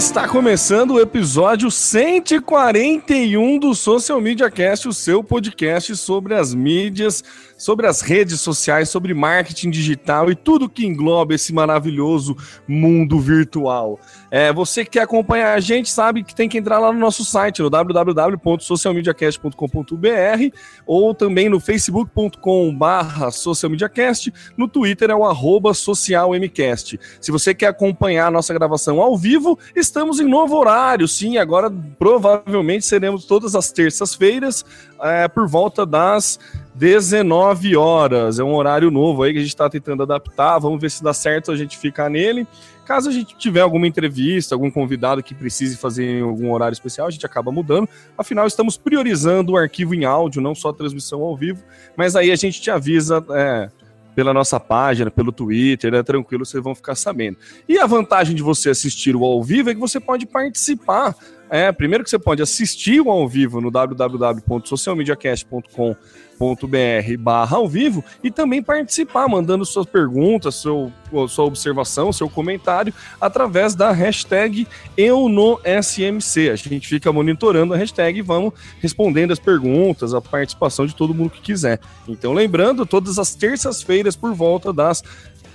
Está começando o episódio 141 do Social Media Cast, o seu podcast sobre as mídias, sobre as redes sociais, sobre marketing digital e tudo que engloba esse maravilhoso mundo virtual. É, você que quer acompanhar a gente sabe que tem que entrar lá no nosso site, no www.socialmediacast.com.br ou também no facebook.com/barra socialmediacast, no Twitter é o arroba socialmcast. Se você quer acompanhar a nossa gravação ao vivo, estamos em novo horário, sim, agora provavelmente seremos todas as terças-feiras é, por volta das 19 horas. É um horário novo aí que a gente está tentando adaptar. Vamos ver se dá certo a gente ficar nele. Caso a gente tiver alguma entrevista, algum convidado que precise fazer em algum horário especial, a gente acaba mudando. Afinal, estamos priorizando o arquivo em áudio, não só a transmissão ao vivo. Mas aí a gente te avisa é, pela nossa página, pelo Twitter, é tranquilo, vocês vão ficar sabendo. E a vantagem de você assistir o ao vivo é que você pode participar. É, primeiro que você pode assistir o ao vivo no www.socialmediacast.com br barra ao vivo e também participar, mandando suas perguntas, seu, sua observação, seu comentário através da hashtag EuNoSMC. A gente fica monitorando a hashtag e vamos respondendo as perguntas, a participação de todo mundo que quiser. Então, lembrando, todas as terças-feiras por volta das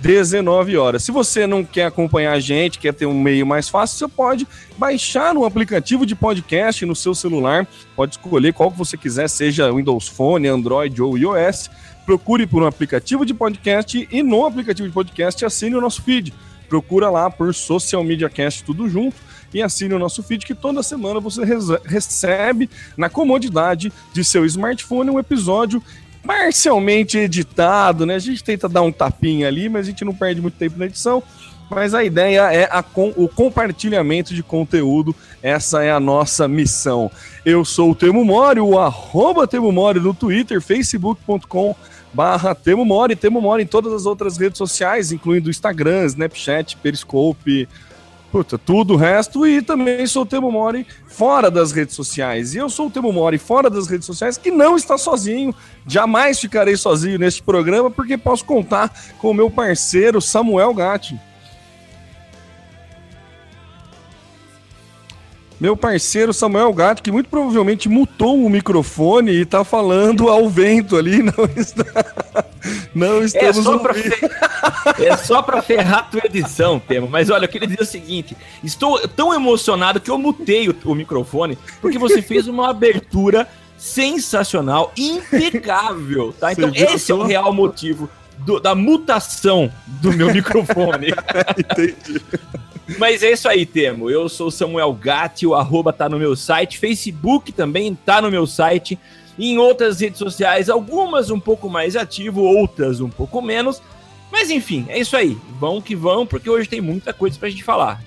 19 horas. Se você não quer acompanhar a gente, quer ter um meio mais fácil, você pode baixar um aplicativo de podcast no seu celular. Pode escolher qual que você quiser, seja Windows Phone, Android ou iOS. Procure por um aplicativo de podcast e no aplicativo de podcast assine o nosso feed. Procura lá por Social Media Cast tudo junto e assine o nosso feed que toda semana você recebe na comodidade de seu smartphone um episódio parcialmente editado, né? A gente tenta dar um tapinha ali, mas a gente não perde muito tempo na edição. Mas a ideia é a com, o compartilhamento de conteúdo, essa é a nossa missão. Eu sou o Temo Mori, o arroba Temo Mori no Twitter, facebook.com barra Temo Mori, Temo Mori em todas as outras redes sociais, incluindo Instagram, Snapchat, Periscope, Puta, tudo o resto. E também sou o Temo Mori fora das redes sociais. E eu sou o Temo Mori fora das redes sociais, que não está sozinho. Jamais ficarei sozinho neste programa, porque posso contar com o meu parceiro Samuel Gatti. Meu parceiro Samuel Gato, que muito provavelmente mutou o microfone e está falando ao vento ali, não está. Não estamos é só pra É só para ferrar a tua edição, Temo. Mas olha, eu queria dizer o seguinte: estou tão emocionado que eu mutei o, o microfone, porque você fez uma abertura sensacional, impecável, tá? Então, esse é o real motivo do, da mutação do meu microfone. Entendi. Mas é isso aí, Temo. Eu sou Samuel Gatti, o arroba tá no meu site, Facebook também tá no meu site, e em outras redes sociais, algumas um pouco mais ativo, outras um pouco menos. Mas enfim, é isso aí. Vão que vão, porque hoje tem muita coisa pra gente falar.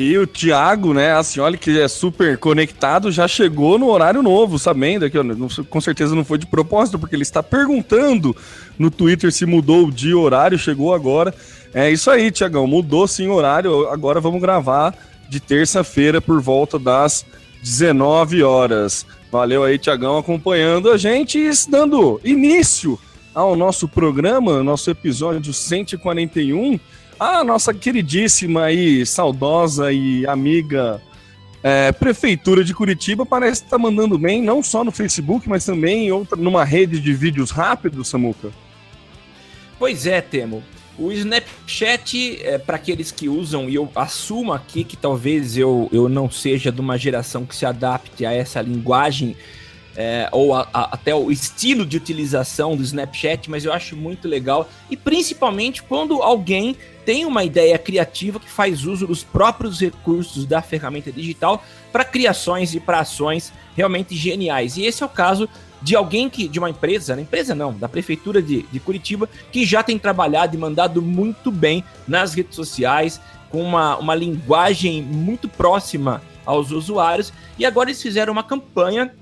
E o Thiago, né, a senhora que é super conectado, já chegou no horário novo, sabendo que com certeza não foi de propósito, porque ele está perguntando no Twitter se mudou o horário, chegou agora. É isso aí, Tiagão. Mudou sim o horário. Agora vamos gravar de terça-feira por volta das 19 horas. Valeu aí, Tiagão, acompanhando a gente e dando início ao nosso programa, nosso episódio 141. A nossa queridíssima e saudosa e amiga é, Prefeitura de Curitiba parece estar tá mandando bem, não só no Facebook, mas também em outra, numa rede de vídeos rápidos, Samuca. Pois é, Temo. O Snapchat, é, para aqueles que usam, e eu assumo aqui que talvez eu, eu não seja de uma geração que se adapte a essa linguagem é, ou a, a, até o estilo de utilização do Snapchat, mas eu acho muito legal. E principalmente quando alguém tem uma ideia criativa que faz uso dos próprios recursos da ferramenta digital para criações e para ações realmente geniais. E esse é o caso de alguém que, de uma empresa, na empresa não, da prefeitura de, de Curitiba, que já tem trabalhado e mandado muito bem nas redes sociais, com uma, uma linguagem muito próxima aos usuários, e agora eles fizeram uma campanha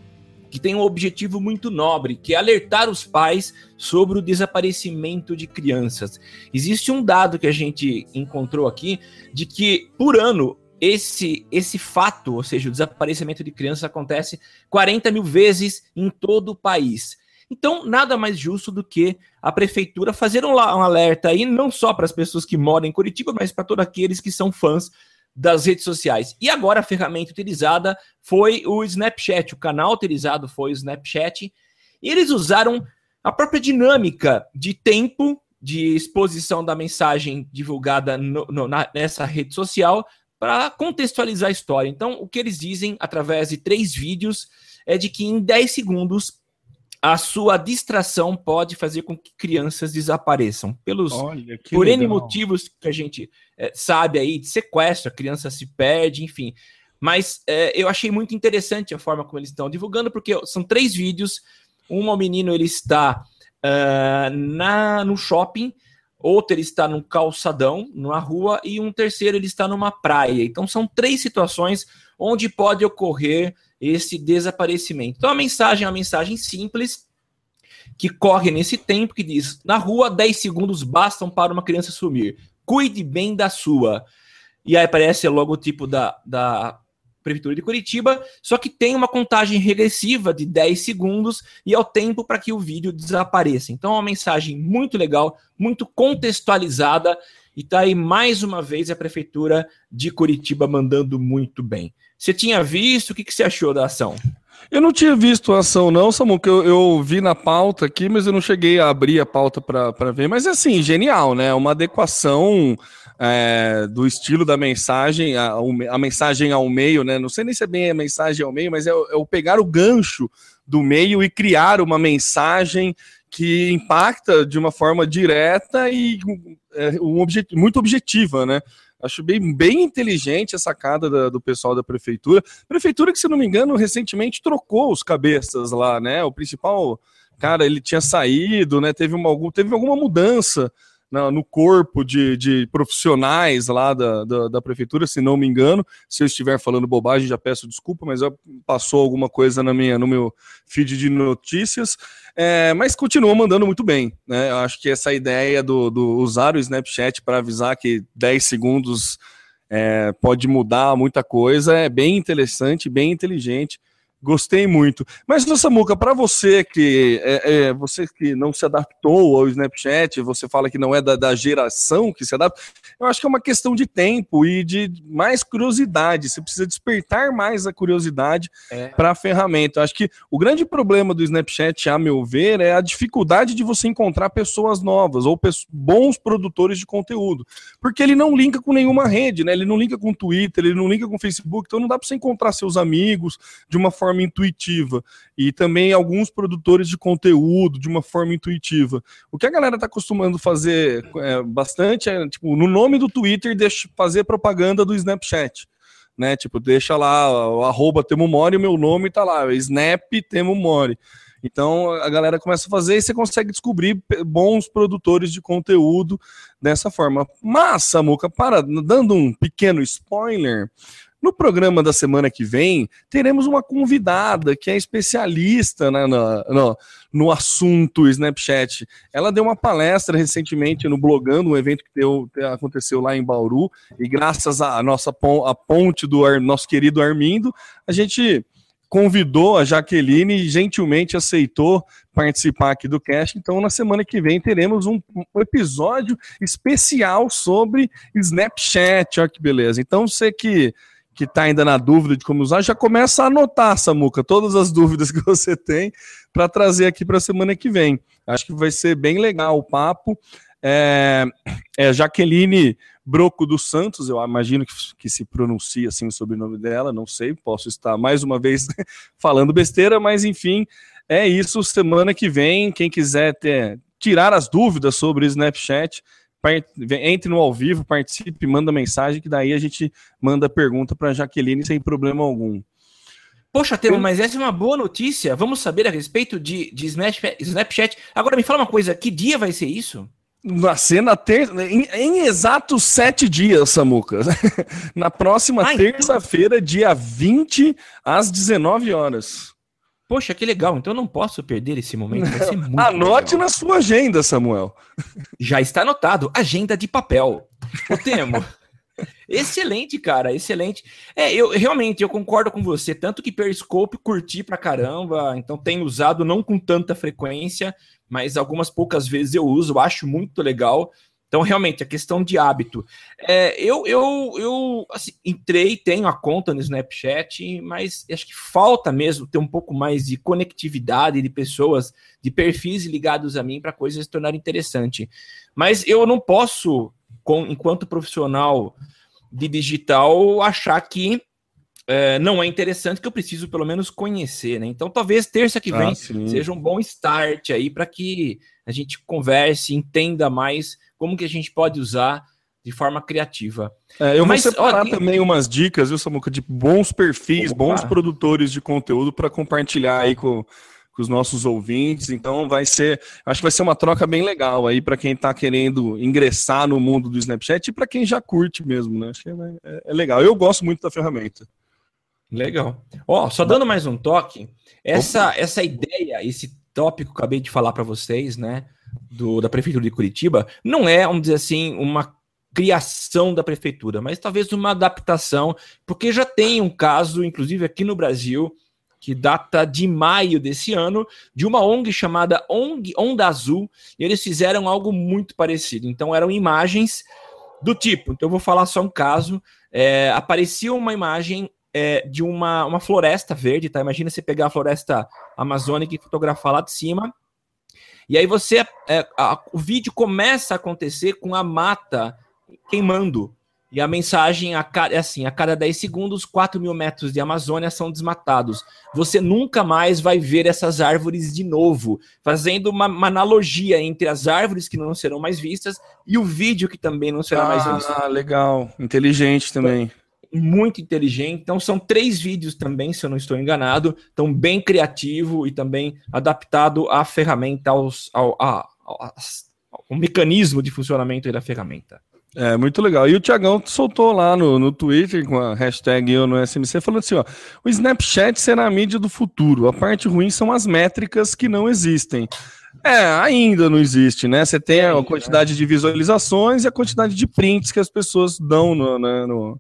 que tem um objetivo muito nobre, que é alertar os pais sobre o desaparecimento de crianças. Existe um dado que a gente encontrou aqui de que por ano esse, esse fato, ou seja, o desaparecimento de crianças, acontece 40 mil vezes em todo o país. Então, nada mais justo do que a prefeitura fazer um, um alerta aí, não só para as pessoas que moram em Curitiba, mas para todos aqueles que são fãs das redes sociais. E agora a ferramenta utilizada foi o Snapchat, o canal utilizado foi o Snapchat. E eles usaram a própria dinâmica de tempo de exposição da mensagem divulgada no, no, na, nessa rede social para contextualizar a história. Então, o que eles dizem através de três vídeos é de que em 10 segundos a sua distração pode fazer com que crianças desapareçam. Pelos Olha, por legal. N motivos que a gente é, sabe aí, de sequestro, a criança se perde, enfim. Mas é, eu achei muito interessante a forma como eles estão divulgando, porque são três vídeos. Um, o menino ele está uh, na, no shopping outro ele está num calçadão, numa rua, e um terceiro ele está numa praia. Então são três situações onde pode ocorrer esse desaparecimento. Então a mensagem é uma mensagem simples que corre nesse tempo que diz: na rua 10 segundos bastam para uma criança sumir. Cuide bem da sua. E aí aparece o logotipo da, da Prefeitura de Curitiba, só que tem uma contagem regressiva de 10 segundos e é o tempo para que o vídeo desapareça. Então é uma mensagem muito legal, muito contextualizada e tá aí mais uma vez a Prefeitura de Curitiba mandando muito bem. Você tinha visto? O que, que você achou da ação? Eu não tinha visto a ação, não, Samu, que eu, eu, vi na pauta aqui, mas eu não cheguei a abrir a pauta para ver. Mas assim, genial, né? Uma adequação é, do estilo da mensagem, a, a, mensagem ao meio, né? Não sei nem se é bem a mensagem ao meio, mas é, é o pegar o gancho do meio e criar uma mensagem que impacta de uma forma direta e é, um objet, muito objetiva, né? Acho bem, bem inteligente a sacada da, do pessoal da prefeitura. Prefeitura que, se não me engano, recentemente trocou os cabeças lá, né? O principal cara, ele tinha saído, né? Teve, uma, teve alguma mudança na, no corpo de, de profissionais lá da, da, da, prefeitura, se não me engano. Se eu estiver falando bobagem, já peço desculpa, mas passou alguma coisa na minha, no meu feed de notícias. É, mas continua mandando muito bem. Né? Eu acho que essa ideia do, do usar o Snapchat para avisar que 10 segundos é, pode mudar muita coisa é bem interessante, bem inteligente. Gostei muito. Mas, Samuca, para você que é, é, você que não se adaptou ao Snapchat, você fala que não é da, da, geração que se adapta, eu acho que é uma questão de tempo e de mais curiosidade. Você precisa despertar mais a curiosidade é. para a ferramenta. Eu acho que o grande problema do Snapchat, a meu ver, é a dificuldade de você encontrar pessoas novas ou bons produtores de conteúdo. Porque ele não linka com nenhuma rede, né? Ele não linka com Twitter, ele não linka com Facebook, então não dá para você encontrar seus amigos de uma forma forma intuitiva. E também alguns produtores de conteúdo de uma forma intuitiva. O que a galera está acostumando fazer é, bastante é, tipo, no nome do Twitter, deixa fazer propaganda do Snapchat. Né? Tipo, deixa lá o arroba Temo Mori, o meu nome tá lá, Snap Temo Mori. Então a galera começa a fazer e você consegue descobrir bons produtores de conteúdo dessa forma. Mas, Samuca, para, dando um pequeno spoiler, no programa da semana que vem, teremos uma convidada que é especialista né, no, no, no, assunto Snapchat. Ela deu uma palestra recentemente no Blogando, um evento que deu, aconteceu lá em Bauru, e graças à nossa a ponte do Ar, nosso querido Armindo, a gente convidou a Jaqueline e gentilmente aceitou participar aqui do cast. Então, na semana que vem, teremos um, episódio especial sobre Snapchat. Olha que beleza. Então, você que que está ainda na dúvida de como usar, já começa a anotar, Samuca, todas as dúvidas que você tem para trazer aqui para a semana que vem. Acho que vai ser bem legal o papo. É, é Jaqueline Broco dos Santos, eu imagino que, que, se pronuncia assim o sobrenome dela, não sei, posso estar mais uma vez falando besteira, mas enfim, é isso. Semana que vem, quem quiser ter, tirar as dúvidas sobre Snapchat, entre no ao vivo, participe, manda mensagem, que daí a gente manda pergunta para Jaqueline sem problema algum. Poxa, Temo, mas essa é uma boa notícia. Vamos saber a respeito de, de Snapchat. Agora me fala uma coisa: que dia vai ser isso? Na terça, em, em exatos sete dias, Samuca. na próxima então terça-feira, dia 20, às 19 horas. Poxa, que legal. Então eu não posso perder esse momento. Anote legal. na sua agenda, Samuel. Já está anotado. Agenda de papel. O Temo. excelente, cara. Excelente. É, eu realmente eu concordo com você. Tanto que Periscope curti pra caramba. Então tenho usado não com tanta frequência, mas algumas poucas vezes eu uso. Acho muito legal. Então, realmente, a questão de hábito. É, eu eu, eu assim, entrei, tenho a conta no Snapchat, mas acho que falta mesmo ter um pouco mais de conectividade de pessoas, de perfis ligados a mim para coisas se tornarem interessante. Mas eu não posso, com, enquanto profissional de digital, achar que é, não é interessante, que eu preciso pelo menos conhecer, né? Então, talvez terça que ah, vem ah, seja um bom start aí para que a gente converse, entenda mais como que a gente pode usar de forma criativa. É, eu Mas, vou separar ó, também umas dicas, viu, Samuca, de bons perfis, Opa. bons produtores de conteúdo para compartilhar aí com, com os nossos ouvintes. Então vai ser, acho que vai ser uma troca bem legal aí para quem está querendo ingressar no mundo do Snapchat e para quem já curte mesmo, né? Acho que é, é, legal. Eu gosto muito da ferramenta. Legal. Ó, só dando mais um toque, essa essa ideia, esse tópico que eu acabei de falar para vocês, né? do, da Prefeitura de Curitiba não é, vamos dizer assim, uma criação da prefeitura, mas talvez uma adaptação, porque já tem um caso, inclusive aqui no Brasil, que data de maio desse ano, de uma ONG chamada ONG Onda Azul, e eles fizeram algo muito parecido. Então eram imagens do tipo, então eu vou falar só um caso, é, aparecia uma imagem é, de uma, uma floresta verde, tá? Imagina você pegar a floresta amazônica e fotografar lá de cima, e aí você. É, a, o vídeo começa a acontecer com a mata queimando. E a mensagem é assim: a cada 10 segundos, 4 mil metros de Amazônia são desmatados. Você nunca mais vai ver essas árvores de novo, fazendo uma, uma analogia entre as árvores que não serão mais vistas e o vídeo que também não será ah, mais visto. Ah, legal. Inteligente também. Então, muito inteligente. Então, são três vídeos também, se eu não estou enganado. Então, bem criativo e também adaptado à ferramenta, aos, ao, a, ao, ao mecanismo de funcionamento da ferramenta. É, muito legal. E o Tiagão soltou lá no, no Twitter com a hashtag eu no SMC falando assim: ó, o Snapchat será a mídia do futuro. A parte ruim são as métricas que não existem. É, ainda não existe, né? Você tem a quantidade de visualizações e a quantidade de prints que as pessoas dão no, né, no,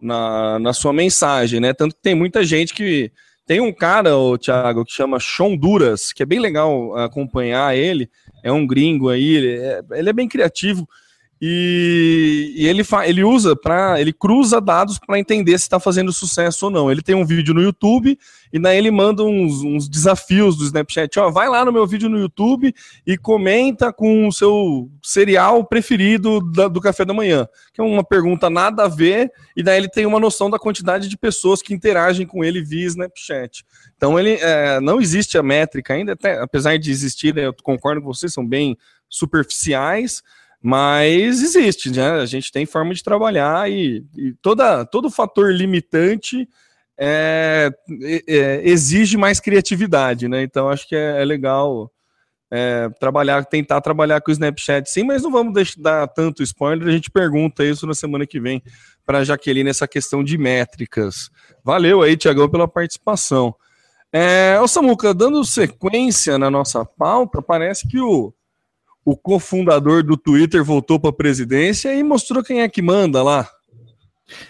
na, na sua mensagem, né? Tanto que tem muita gente que. Tem um cara, o Thiago, que chama Duras, que é bem legal acompanhar ele. É um gringo aí, ele é, ele é bem criativo. E, e, ele, ele usa para. Ele cruza dados para entender se está fazendo sucesso ou não. Ele tem um vídeo no YouTube e daí ele manda uns, uns desafios do Snapchat. Ó, vai lá no meu vídeo no YouTube e comenta com o seu cereal preferido da, do café da manhã. Que é uma pergunta nada a ver, e daí ele tem uma noção da quantidade de pessoas que interagem com ele via Snapchat. Então ele é, não existe a métrica ainda, até, apesar de existir, né, eu concordo com vocês, são bem superficiais mas existe, né? A gente tem forma de trabalhar e, e toda, todo fator limitante é, é, exige mais criatividade, né? Então acho que é, é legal é, trabalhar, tentar trabalhar com o Snapchat sim, mas não vamos deixar, dar tanto spoiler, a gente pergunta isso na semana que vem para Jaqueline essa questão de métricas. Valeu aí, Tiagão, pela participação. É, o Samuca, dando sequência na nossa pauta, parece que o o cofundador do Twitter voltou para a presidência e mostrou quem é que manda lá.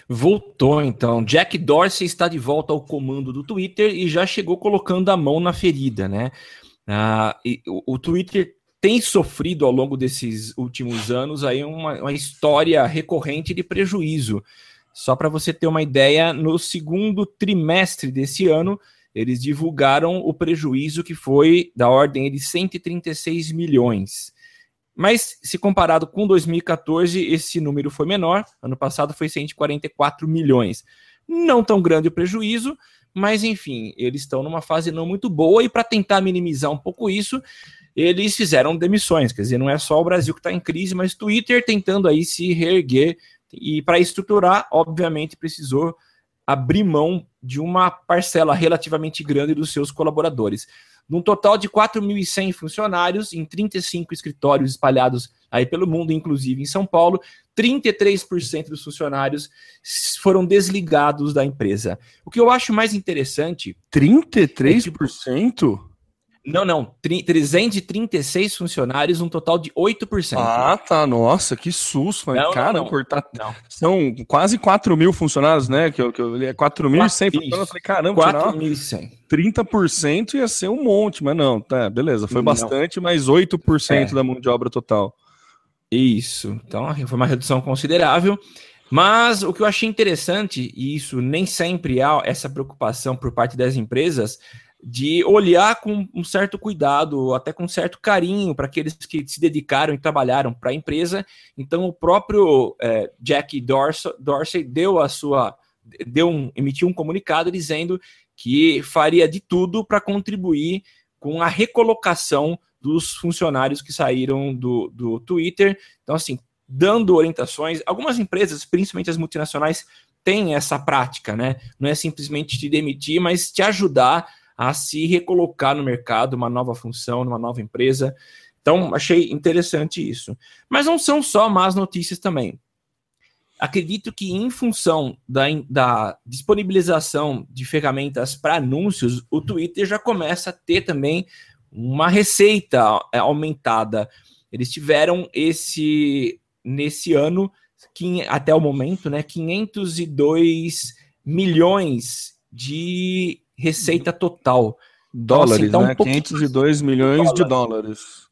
Voltou então. Jack Dorsey está de volta ao comando do Twitter e já chegou colocando a mão na ferida, né? Ah, o, o, Twitter tem sofrido ao longo desses últimos anos aí uma, uma história recorrente de prejuízo. Só para você ter uma ideia, no segundo trimestre desse ano, eles divulgaram o prejuízo que foi da ordem de 136 milhões. Mas, se comparado com 2014, esse número foi menor. Ano passado foi 144 milhões. Não tão grande o prejuízo, mas enfim, eles estão numa fase não muito boa e para tentar minimizar um pouco isso, eles fizeram demissões. Quer dizer, não é só o Brasil que está em crise, mas Twitter tentando aí se reerguer e para estruturar, obviamente, precisou abrir mão de uma parcela relativamente grande dos seus colaboradores. Num total de 4.100 funcionários em 35 escritórios espalhados aí pelo mundo, inclusive em São Paulo, 33% dos funcionários foram desligados da empresa. O que eu acho mais interessante. 33%? É não, não. 336 funcionários, um total de 8%. Ah, tá. Nossa, que susto. Não, cara, não, não. cortar. Não. São quase 4 mil funcionários, né? Que eu, que eu li. É 4.100 funcionários. Eu falei, caramba, 4.100. 30% ia ser um monte, mas não. Tá, beleza. Foi bastante, mas 8% é. da mão de obra total. Isso. Então, foi uma redução considerável. Mas o que eu achei interessante, e isso nem sempre há essa preocupação por parte das empresas, de olhar com um certo cuidado, até com um certo carinho para aqueles que se dedicaram e trabalharam para a empresa. Então, o próprio é, Jack Dorsey, Dorsey, deu a sua, deu um, emitiu um comunicado dizendo que faria de tudo para contribuir com a recolocação dos funcionários que saíram do, do Twitter. Então, assim, dando orientações. Algumas empresas, principalmente as multinacionais, têm essa prática, né? Não é simplesmente te demitir, mas te ajudar a se recolocar no mercado, uma nova função, numa nova empresa. Então, achei interessante isso. Mas não são só más notícias também. Acredito que, em função da, da disponibilização de ferramentas para anúncios, o Twitter já começa a ter também uma receita é, aumentada. Eles tiveram esse, nesse ano, que, até o momento, né, 502 milhões de receita total. Dólares, então, né? Um 502 milhões de dólares.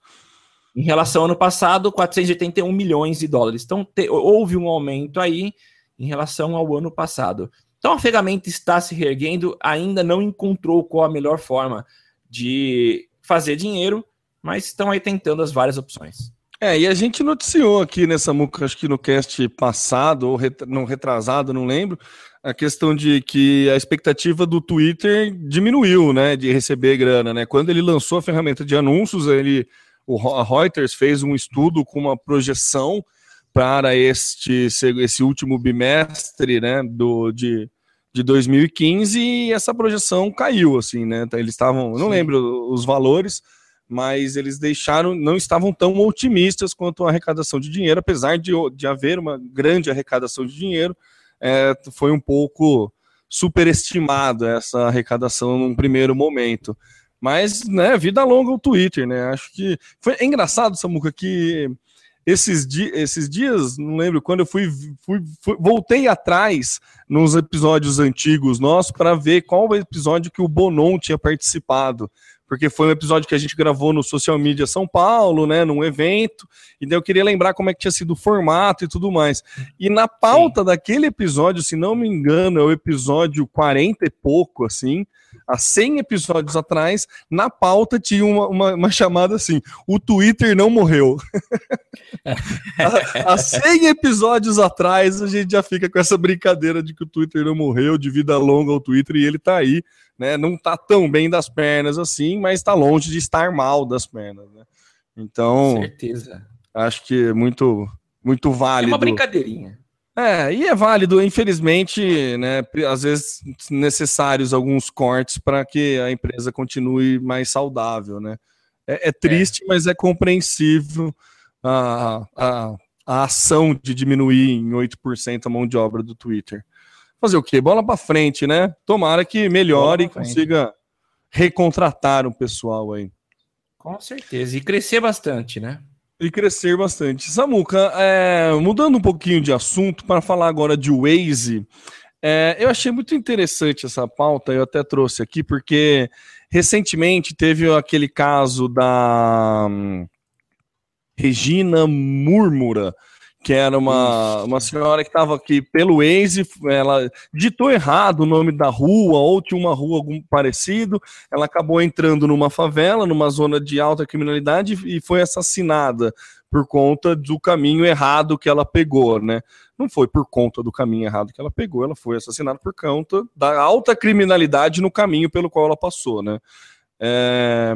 Em relação ao ano passado, 481 milhões de dólares. Então, te, houve um aumento aí em relação ao ano passado. Então, a ferramenta está se reerguendo, ainda não encontrou qual a melhor forma de fazer dinheiro, mas estão aí tentando as várias opções. É, e a gente noticiou aqui nessa muca, acho que no cast passado, ou ret não retrasado, não lembro, a questão de que a expectativa do Twitter diminuiu, né, de receber grana, né? Quando ele lançou a ferramenta de anúncios, ele, o Reuters fez um estudo com uma projeção para este esse último bimestre, né, do de, de 2015 e essa projeção caiu, assim, né? Então, eles estavam, não lembro os valores, mas eles deixaram, não estavam tão otimistas quanto a arrecadação de dinheiro, apesar de, de haver uma grande arrecadação de dinheiro é, foi um pouco superestimado essa arrecadação num primeiro momento. Mas, né, vida longa o Twitter, né? Acho que foi é engraçado, Samuca, que esses, di esses dias, não lembro quando eu fui, fui, fui voltei atrás nos episódios antigos nossos para ver qual episódio que o Bonon tinha participado porque foi um episódio que a gente gravou no Social Media São Paulo, né, num evento, e daí eu queria lembrar como é que tinha sido o formato e tudo mais. E na pauta Sim. daquele episódio, se não me engano, é o episódio 40 e pouco, assim, há 100 episódios atrás, na pauta tinha uma, uma, uma chamada assim: o Twitter não morreu. há, há 100 episódios atrás, a gente já fica com essa brincadeira de que o Twitter não morreu, de vida longa ao Twitter, e ele tá aí né? Não tá tão bem das pernas assim, mas está longe de estar mal das pernas, né? Então, Com certeza. Acho que é muito muito válido. É uma brincadeirinha. É, e é válido, infelizmente, né, às vezes necessários alguns cortes para que a empresa continue mais saudável, né? É, é triste, é. mas é compreensível a, a, a ação de diminuir em 8% a mão de obra do Twitter fazer o quê? Bola para frente, né? Tomara que melhore e consiga recontratar o pessoal aí. Com certeza. E crescer bastante, né? E crescer bastante. Samuca, é, mudando um pouquinho de assunto, para falar agora de Waze, é, eu achei muito interessante essa pauta, eu até trouxe aqui, porque recentemente teve aquele caso da hum, Regina Múrmura, que era uma, uma senhora que estava aqui pelo Waze, ela ditou errado o nome da rua, ou tinha uma rua algum parecido, ela acabou entrando numa favela, numa zona de alta criminalidade e foi assassinada por conta do caminho errado que ela pegou, né? Não foi por conta do caminho errado que ela pegou, ela foi assassinada por conta da alta criminalidade no caminho pelo qual ela passou, né? É...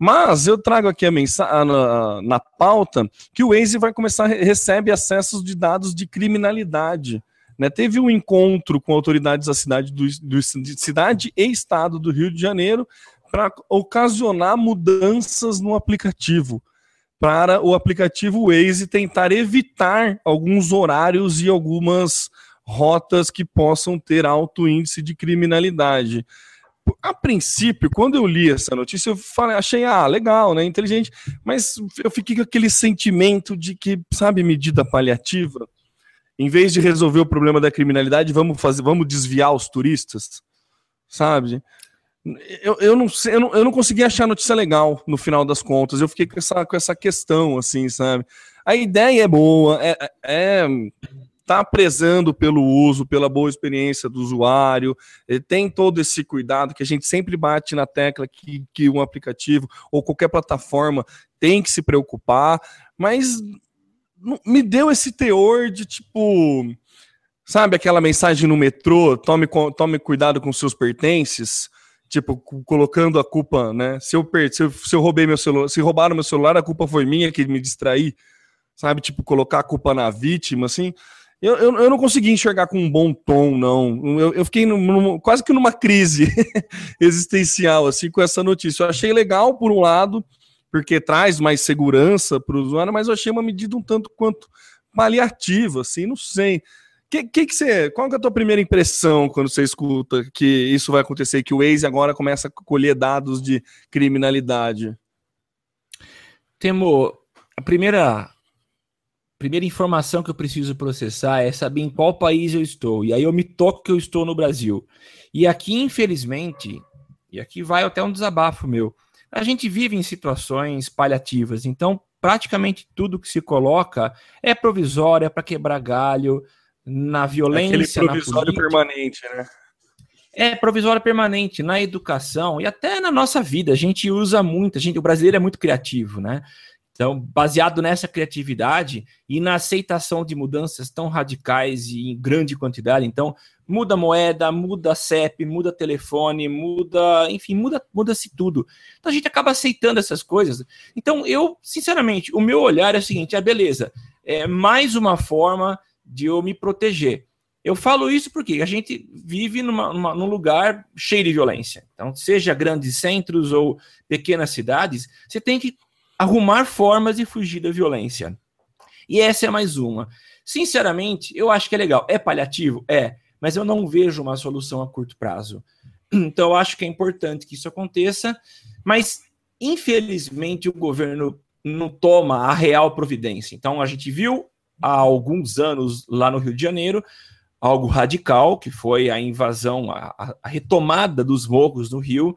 Mas eu trago aqui a mensagem na, na pauta que o Waze vai começar recebe acessos de dados de criminalidade. Né, teve um encontro com autoridades da cidade, do, do, cidade e estado do Rio de Janeiro para ocasionar mudanças no aplicativo, para o aplicativo Waze tentar evitar alguns horários e algumas rotas que possam ter alto índice de criminalidade a princípio, quando eu li essa notícia, eu falei, achei, ah, legal, né? Inteligente, mas eu fiquei com aquele sentimento de que, sabe, medida paliativa, em vez de resolver o problema da criminalidade, vamos fazer, vamos desviar os turistas, sabe? Eu, eu, não, sei, eu, não, eu não consegui achar a notícia legal no final das contas. Eu fiquei com essa, com essa questão, assim, sabe? A ideia é boa, é, é está prezando pelo uso, pela boa experiência do usuário, tem todo esse cuidado que a gente sempre bate na tecla que, que um aplicativo ou qualquer plataforma tem que se preocupar, mas me deu esse teor de tipo, sabe aquela mensagem no metrô, tome, tome cuidado com seus pertences, tipo, colocando a culpa, né? Se eu, se eu, se eu roubei meu celular, se roubaram meu celular, a culpa foi minha que me distraí, sabe? Tipo, colocar a culpa na vítima, assim. Eu, eu, eu, não consegui enxergar com um bom tom, não. Eu, eu fiquei quase que numa crise existencial, assim, com essa notícia. Eu achei legal, por um lado, porque traz mais segurança para o usuário, mas eu achei uma medida um tanto quanto paliativa, assim, não sei. Que, que, que você, qual é a tua primeira impressão quando você escuta que isso vai acontecer, que o Waze agora começa a colher dados de criminalidade? Temo, a primeira primeira informação que eu preciso processar é saber em qual país eu estou. E aí eu me toco que eu estou no Brasil. E aqui, infelizmente, e aqui vai até um desabafo meu, a gente vive em situações paliativas. Então, praticamente tudo que se coloca é provisório, é para quebrar galho, na violência. Aquele provisório permanente, né? É provisório permanente na educação e até na nossa vida. A gente usa muito, a gente, o brasileiro é muito criativo, né? Então, baseado nessa criatividade e na aceitação de mudanças tão radicais e em grande quantidade, então muda moeda, muda CEP, muda telefone, muda, enfim, muda, muda-se tudo. Então a gente acaba aceitando essas coisas. Então eu, sinceramente, o meu olhar é o seguinte: é beleza, é mais uma forma de eu me proteger. Eu falo isso porque a gente vive numa, numa, num lugar cheio de violência. Então, seja grandes centros ou pequenas cidades, você tem que arrumar formas de fugir da violência. E essa é mais uma. Sinceramente, eu acho que é legal. É paliativo? É, mas eu não vejo uma solução a curto prazo. Então, eu acho que é importante que isso aconteça, mas infelizmente o governo não toma a real providência. Então, a gente viu há alguns anos lá no Rio de Janeiro algo radical, que foi a invasão, a, a retomada dos morros no Rio,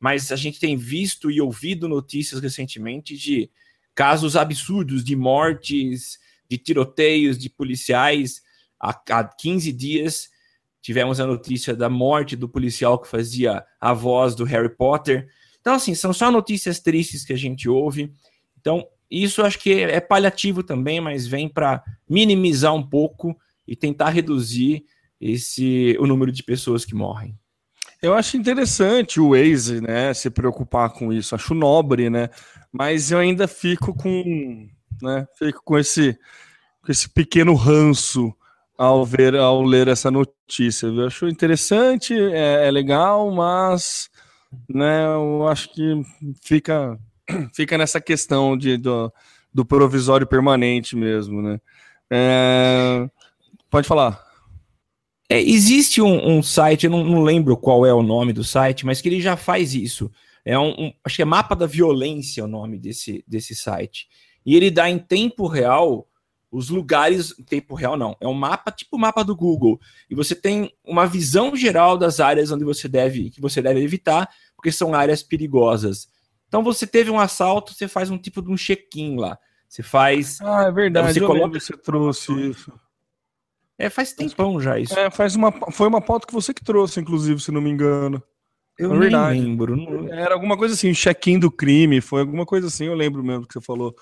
mas a gente tem visto e ouvido notícias recentemente de casos absurdos de mortes, de tiroteios de policiais. Há, há 15 dias tivemos a notícia da morte do policial que fazia a voz do Harry Potter. Então, assim, são só notícias tristes que a gente ouve. Então, isso acho que é paliativo também, mas vem para minimizar um pouco e tentar reduzir esse o número de pessoas que morrem. Eu acho interessante o Waze, né, se preocupar com isso. Acho nobre, né? Mas eu ainda fico com, né, fico com esse, com esse pequeno ranço ao ver, ao ler essa notícia. Eu acho interessante, é, é legal, mas, né, eu acho que fica, fica nessa questão de, do, do provisório permanente mesmo, né? É, pode falar. É, existe um, um, site, eu não, não, lembro qual é o nome do site, mas que ele já faz isso. É um, um, acho que é Mapa da Violência o nome desse, desse site. E ele dá em tempo real os lugares. Tempo real não, é um mapa tipo o mapa do Google. E você tem uma visão geral das áreas onde você deve, que você deve evitar, porque são áreas perigosas. Então você teve um assalto, você faz um tipo de um check-in lá. Você faz. Ah, é verdade. Você coloca. Você trouxe isso. É, faz tempão já isso. É, faz uma, foi uma pauta que você que trouxe, inclusive, se não me engano. Eu não lembro. Não... Era alguma coisa assim, check-in do crime, foi alguma coisa assim, eu lembro mesmo que você falou.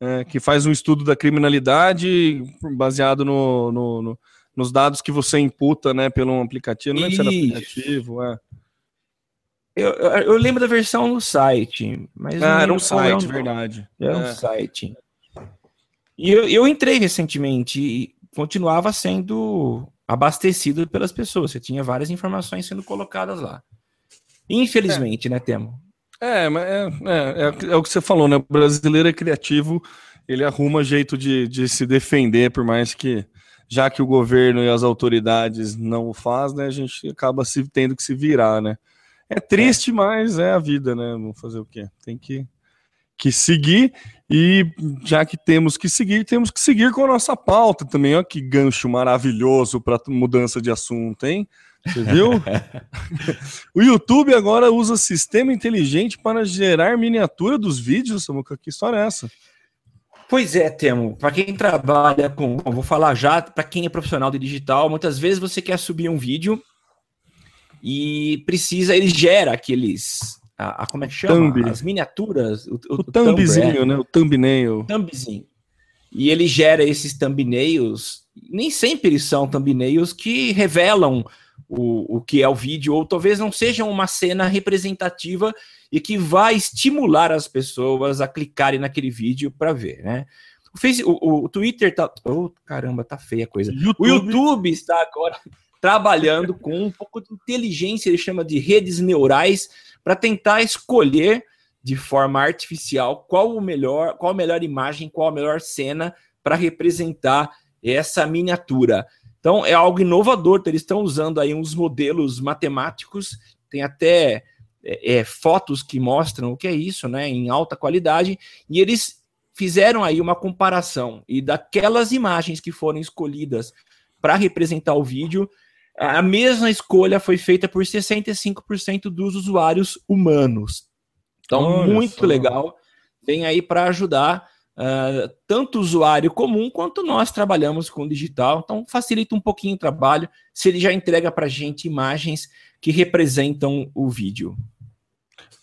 é, que faz um estudo da criminalidade baseado no, no, no, nos dados que você imputa, né, pelo aplicativo. Não lembro se era aplicativo, é. Eu, eu, lembro da versão no site, mas ah, era um site, verdade. Era é. um site. E eu, eu entrei recentemente continuava sendo abastecido pelas pessoas. Você tinha várias informações sendo colocadas lá. Infelizmente, é. né, Temo? É, é, é, é, é, o que você falou, né? O brasileiro é criativo, ele arruma jeito de, de se defender, por mais que, já que o governo e as autoridades não o faz, né? A gente acaba se tendo que se virar, né? É triste, mas é a vida, né? Vamos fazer o quê? Tem que, que seguir, e já que temos que seguir, temos que seguir com a nossa pauta também. Olha que gancho maravilhoso para mudança de assunto, hein? Você viu? o YouTube agora usa sistema inteligente para gerar miniatura dos vídeos. Samuca, que história é essa? Pois é, Temo. Para quem trabalha com. Bom, vou falar já, para quem é profissional de digital, muitas vezes você quer subir um vídeo e precisa, ele gera aqueles. A, a como é que chama? Thumb. As miniaturas. O, o, o thumbzinho, é. né? O thumbnail. Thumbzinho. E ele gera esses thumbnails. Nem sempre eles são thumbnails que revelam o, o que é o vídeo, ou talvez não seja uma cena representativa e que vai estimular as pessoas a clicarem naquele vídeo para ver, né? O, Face, o, o, Twitter tá. Oh, caramba, tá feia a coisa. YouTube. O YouTube está agora trabalhando com um pouco de inteligência, ele chama de redes neurais, para tentar escolher de forma artificial qual o melhor, qual a melhor imagem, qual a melhor cena para representar essa miniatura. Então é algo inovador, eles estão usando aí uns modelos matemáticos, tem até é, é, fotos que mostram o que é isso, né, em alta qualidade, e eles fizeram aí uma comparação e daquelas imagens que foram escolhidas para representar o vídeo, a mesma escolha foi feita por 65% dos usuários humanos. Então, Olha muito só. legal. Vem aí para ajudar uh, tanto o usuário comum quanto nós trabalhamos com digital. Então, facilita um pouquinho o trabalho se ele já entrega para a gente imagens que representam o vídeo.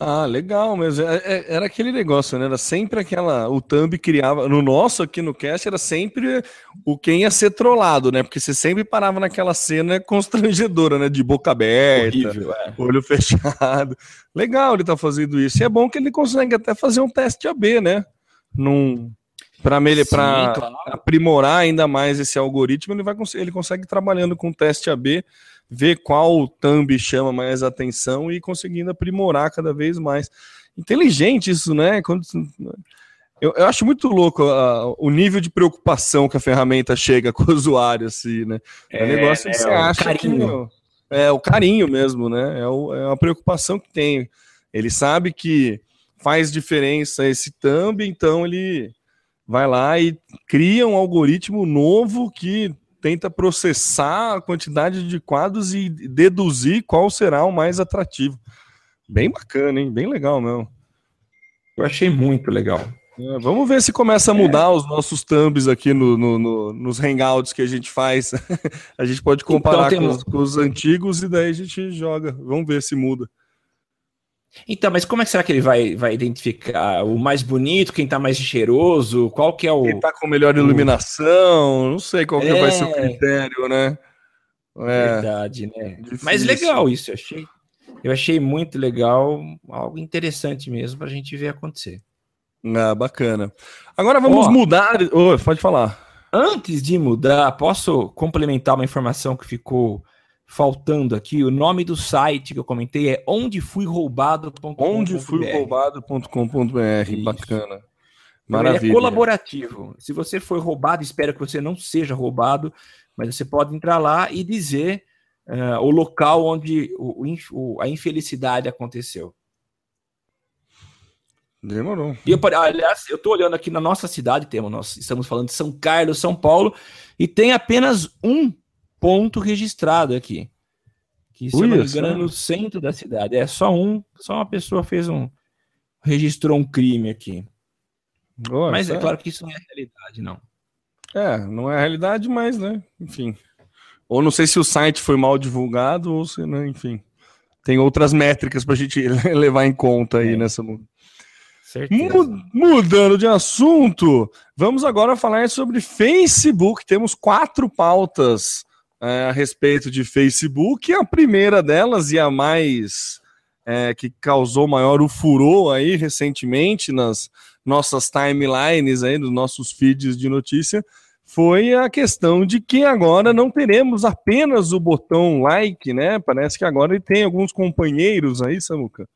Ah, legal, mas é, é, era aquele negócio, né? Era sempre aquela. O Thumb criava. No nosso aqui no cast era sempre o quem ia ser trollado, né? Porque você sempre parava naquela cena constrangedora, né? De boca aberta, Horrível, é. olho fechado. Legal ele tá fazendo isso. E é bom que ele consegue até fazer um teste AB, né? num para claro. aprimorar ainda mais esse algoritmo, ele vai ele consegue trabalhando com teste AB, ver qual thumb chama mais atenção e conseguindo aprimorar cada vez mais. Inteligente isso, né? Quando, eu, eu acho muito louco uh, o nível de preocupação que a ferramenta chega com o usuário, assim, né? É, é um negócio que é, você acha carinho. que é o carinho mesmo, né? É, o, é uma preocupação que tem. Ele sabe que faz diferença esse thumb, então ele vai lá e cria um algoritmo novo que tenta processar a quantidade de quadros e deduzir qual será o mais atrativo. Bem bacana, hein? Bem legal mesmo. Eu achei muito legal. É, vamos ver se começa a mudar é. os nossos thumbs aqui no, no, no, nos hangouts que a gente faz. a gente pode comparar então, com, os, com os antigos e daí a gente joga. Vamos ver se muda. Então, mas como é que será que ele vai, vai identificar o mais bonito, quem tá mais cheiroso? Qual que é o. Quem tá com melhor iluminação? Não sei qual é... vai ser o é. critério, né? É. Verdade, né? Difícil. Mas legal isso, eu achei. Eu achei muito legal, algo interessante mesmo para a gente ver acontecer. Ah, bacana. Agora vamos oh, mudar. Oh, pode falar. Antes de mudar, posso complementar uma informação que ficou faltando aqui. O nome do site que eu comentei é ondefuiroubado.com.br. Ondefuiroubado.com.br. Bacana. Maravilha. Ele é colaborativo. Se você foi roubado, espero que você não seja roubado, mas você pode entrar lá e dizer uh, o local onde o, o, a infelicidade aconteceu. Demorou. E eu, aliás, eu estou olhando aqui na nossa cidade, temos, nós estamos falando de São Carlos, São Paulo, e tem apenas um ponto registrado aqui. Que, se Ui, não me engano, é no centro da cidade. É só um, só uma pessoa fez um. registrou um crime aqui. mas é claro que isso não é realidade, não. É, não é realidade, mas, né? Enfim. Ou não sei se o site foi mal divulgado, ou se, né, enfim. Tem outras métricas para a gente levar em conta aí é. nessa. Mudando de assunto, vamos agora falar sobre Facebook. Temos quatro pautas é, a respeito de Facebook. A primeira delas e a mais é, que causou maior o furor aí recentemente nas nossas timelines aí, dos nossos feeds de notícia, foi a questão de que agora não teremos apenas o botão like, né? Parece que agora ele tem alguns companheiros aí, Samuca.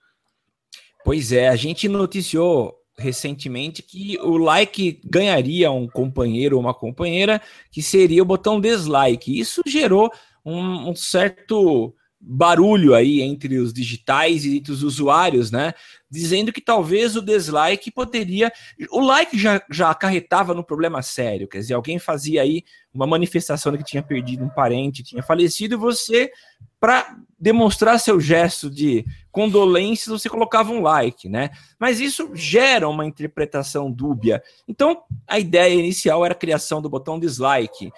Pois é, a gente noticiou recentemente que o like ganharia um companheiro ou uma companheira, que seria o botão dislike. Isso gerou um, um certo barulho aí entre os digitais e entre os usuários, né? Dizendo que talvez o dislike poderia. O like já, já acarretava no problema sério, quer dizer, alguém fazia aí uma manifestação de que tinha perdido um parente, tinha falecido, e você, para demonstrar seu gesto de condolências, você colocava um like, né? Mas isso gera uma interpretação dúbia. Então, a ideia inicial era a criação do botão dislike.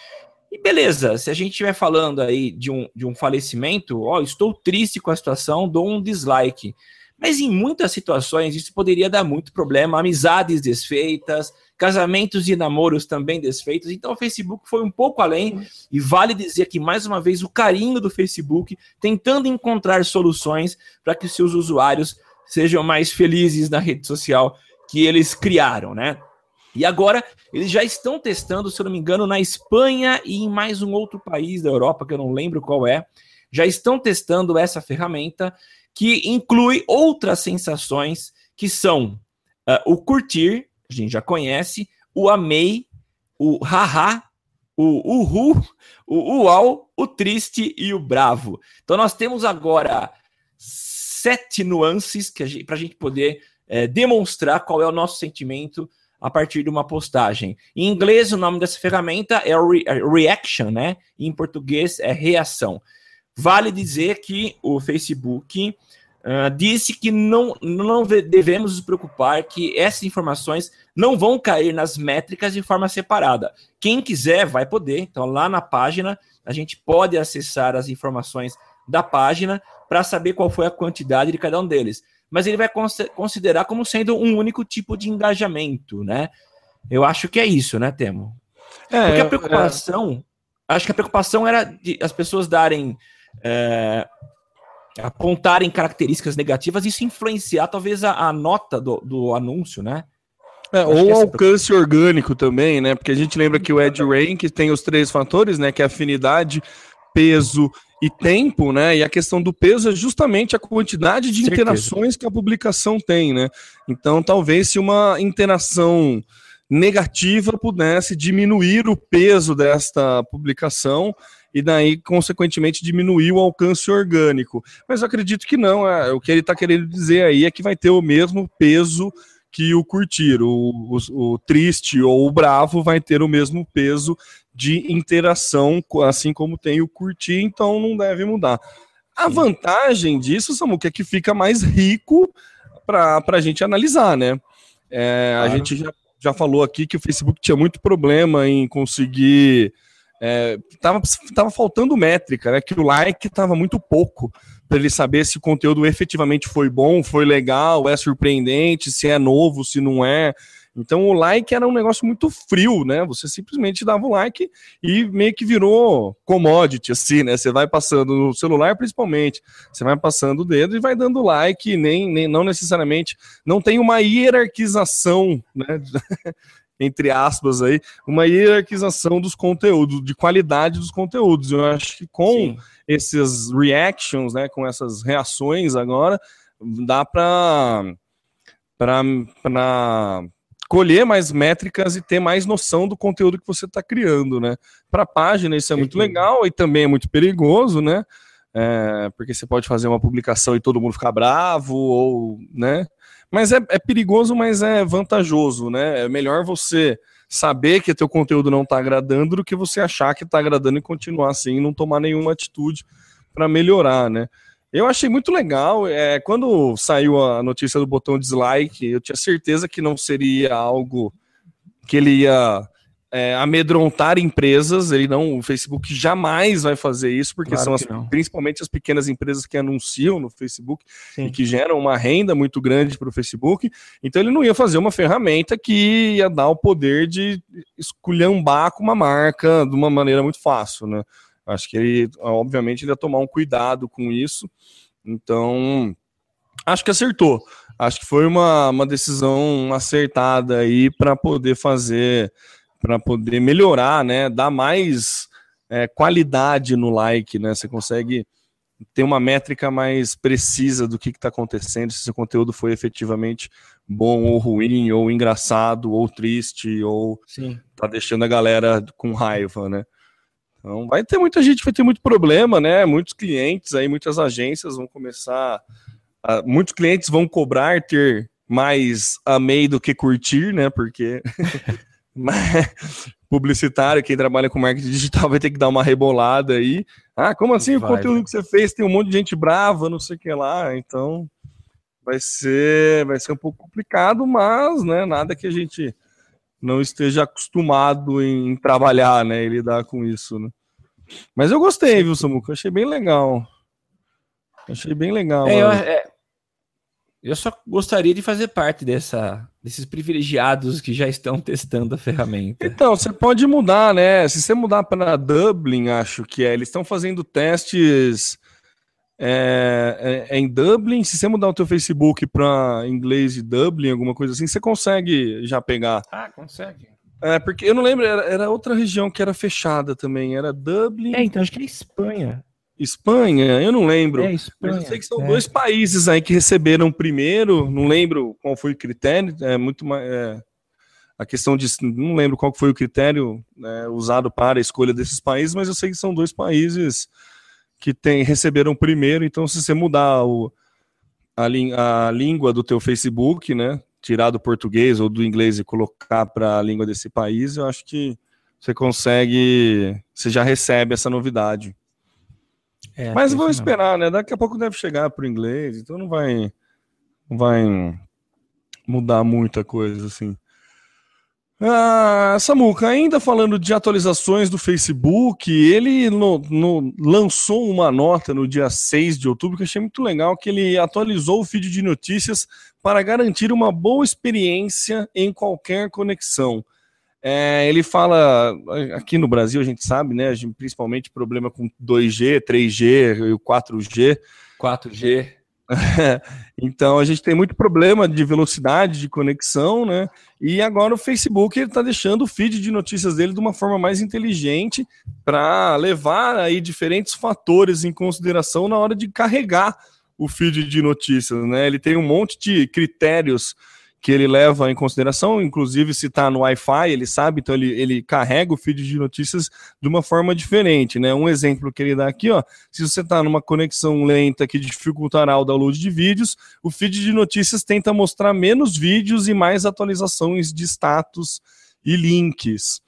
E beleza, se a gente estiver falando aí de um, de um falecimento, ó, estou triste com a situação, dou um dislike. Mas em muitas situações isso poderia dar muito problema, amizades desfeitas, casamentos e namoros também desfeitos. Então o Facebook foi um pouco além e vale dizer que mais uma vez o carinho do Facebook tentando encontrar soluções para que seus usuários sejam mais felizes na rede social que eles criaram, né? E agora eles já estão testando, se eu não me engano, na Espanha e em mais um outro país da Europa, que eu não lembro qual é, já estão testando essa ferramenta que inclui outras sensações que são uh, o curtir, a gente já conhece, o amei, o haha, o uhu, o uau, o triste e o bravo. Então nós temos agora sete nuances para a gente poder é, demonstrar qual é o nosso sentimento a partir de uma postagem. Em inglês, o nome dessa ferramenta é é Reaction, né? Em português é reação. Vale dizer que o Facebook uh, disse que não, não devemos nos preocupar que essas informações não vão cair nas métricas de forma separada. Quem quiser vai poder. Então, lá na página, a gente pode acessar as informações da página para saber qual foi a quantidade de cada um deles mas ele vai considerar como sendo um único tipo de engajamento, né? Eu acho que é isso, né, Temo? É, Porque a é. preocupação, é... acho que a preocupação era de as pessoas darem, é, apontarem características negativas e isso influenciar talvez a, a nota do, do anúncio, né? É, ou o alcance orgânico também, né? Porque a gente lembra que o Edge Rank tem os três fatores, né? Que é afinidade, peso e tempo, né? E a questão do peso é justamente a quantidade de Certeza. interações que a publicação tem, né? Então, talvez se uma interação negativa pudesse diminuir o peso desta publicação e daí, consequentemente, diminuir o alcance orgânico. Mas eu acredito que não. É, o que ele está querendo dizer aí é que vai ter o mesmo peso que o curtir. O, o, o, triste ou o bravo vai ter o mesmo peso de interação, assim como tem o curtir, então não deve mudar. A vantagem disso, Samuca, é que fica mais rico para a gente analisar, né? É, claro. A gente já, já falou aqui que o Facebook tinha muito problema em conseguir. É, tava, tava faltando métrica, né? Que o like tava muito pouco para ele saber se o conteúdo efetivamente foi bom, foi legal, é surpreendente, se é novo, se não é. Então o like era um negócio muito frio, né? Você simplesmente dava o like e meio que virou commodity, assim, né? Você vai passando no celular, principalmente, você vai passando o dedo e vai dando like, nem, nem não necessariamente, não tem uma hierarquização, né? Entre aspas aí, uma hierarquização dos conteúdos, de qualidade dos conteúdos. Eu acho que com Sim. esses reactions, né? Com essas reações agora, dá para para colher mais métricas e ter mais noção do conteúdo que você está criando, né? Para a página isso é muito legal e também é muito perigoso, né? É, porque você pode fazer uma publicação e todo mundo ficar bravo, ou, né? Mas é, é perigoso, mas é vantajoso, né? É melhor você saber que teu conteúdo não está agradando do que você achar que está agradando e continuar assim e não tomar nenhuma atitude para melhorar, né? Eu achei muito legal. É, quando saiu a notícia do botão dislike, eu tinha certeza que não seria algo que ele ia é, amedrontar empresas. Ele não, o Facebook jamais vai fazer isso, porque Claro são as- principalmente as pequenas empresas que anunciam no Facebook Sim. e que geram uma renda muito grande para o Facebook. Então ele não ia fazer uma ferramenta que ia dar o poder de esculhambar com uma marca de uma maneira muito fácil, né? Acho que ele, obviamente, ele ia tomar um cuidado com isso. Então, acho que acertou. Acho que foi uma, uma decisão acertada aí para poder fazer, para poder melhorar, né? Dar mais é, qualidade no like, né? Você consegue ter uma métrica mais precisa do que está acontecendo, se seu conteúdo foi efetivamente bom ou ruim, ou engraçado, ou triste, ou Sim. tá deixando a galera com raiva, né? Então vai ter muita gente, vai ter muito problema, né? Muitos clientes aí, muitas agências vão começar. a- muitos clientes vão cobrar ter mais amei do que curtir, né? Porque mas, publicitário, quem trabalha com marketing digital vai ter que dar uma rebolada aí. Ah, como assim Vai, o conteúdo vai. que você fez tem um monte de gente brava, não sei o que lá. Então vai ser, vai ser um pouco complicado, mas, né? Nada que a gente não esteja acostumado em trabalhar, né, e lidar com isso, né? Mas eu gostei, viu, Samuca? Achei bem legal. Achei bem legal. É, eu, é, eu só gostaria de fazer parte dessa, desses privilegiados que já estão testando a ferramenta. Então, você pode mudar, né? Se você mudar para Dublin, acho que é, eles estão fazendo testes é, é, é em Dublin. Se você mudar o teu Facebook para inglês de Dublin, alguma coisa assim, você consegue já pegar. Ah, consegue. É, porque eu não lembro, era, era outra região que era fechada também. Era Dublin, É, então acho que é Espanha. Espanha, eu não lembro. É Mas Espanha. eu sei que são é. dois países aí que receberam primeiro, não lembro qual foi o critério, é muito mais. é, a questão de. Não lembro qual foi o critério né, usado para a escolha desses países, mas eu sei que são dois países que tem, receberam primeiro, então se você mudar o, a, a língua do teu Facebook, né? Tirar do português ou do inglês e colocar para a língua desse país, eu acho que você consegue. Você já recebe essa novidade. É, Mas que vamos esperar, né? Daqui a pouco deve chegar para o inglês, então não vai, não vai mudar muita coisa assim. Ah, Samuca, ainda falando de atualizações do Facebook, ele no- no- lançou uma nota no dia 6 de outubro que eu achei muito legal, que ele atualizou o feed de notícias para garantir uma boa experiência em qualquer conexão. É, ele fala, aqui no Brasil a gente sabe, né, gente- principalmente problema com 2G, 3G e o 4G, não. 4G. então a gente tem muito problema de velocidade de conexão, né? E agora o Facebook está deixando o feed de notícias dele de uma forma mais inteligente para levar aí diferentes fatores em consideração na hora de carregar o feed de notícias, né? Ele tem um monte de critérios que ele leva em consideração, inclusive se está no Wi-Fi, ele sabe, então ele, ele carrega o feed de notícias de uma forma diferente, né? Um exemplo que ele dá aqui, ó, se você está numa conexão lenta que dificultará o download de vídeos, o feed de notícias tenta mostrar menos vídeos e mais atualizações de status e links,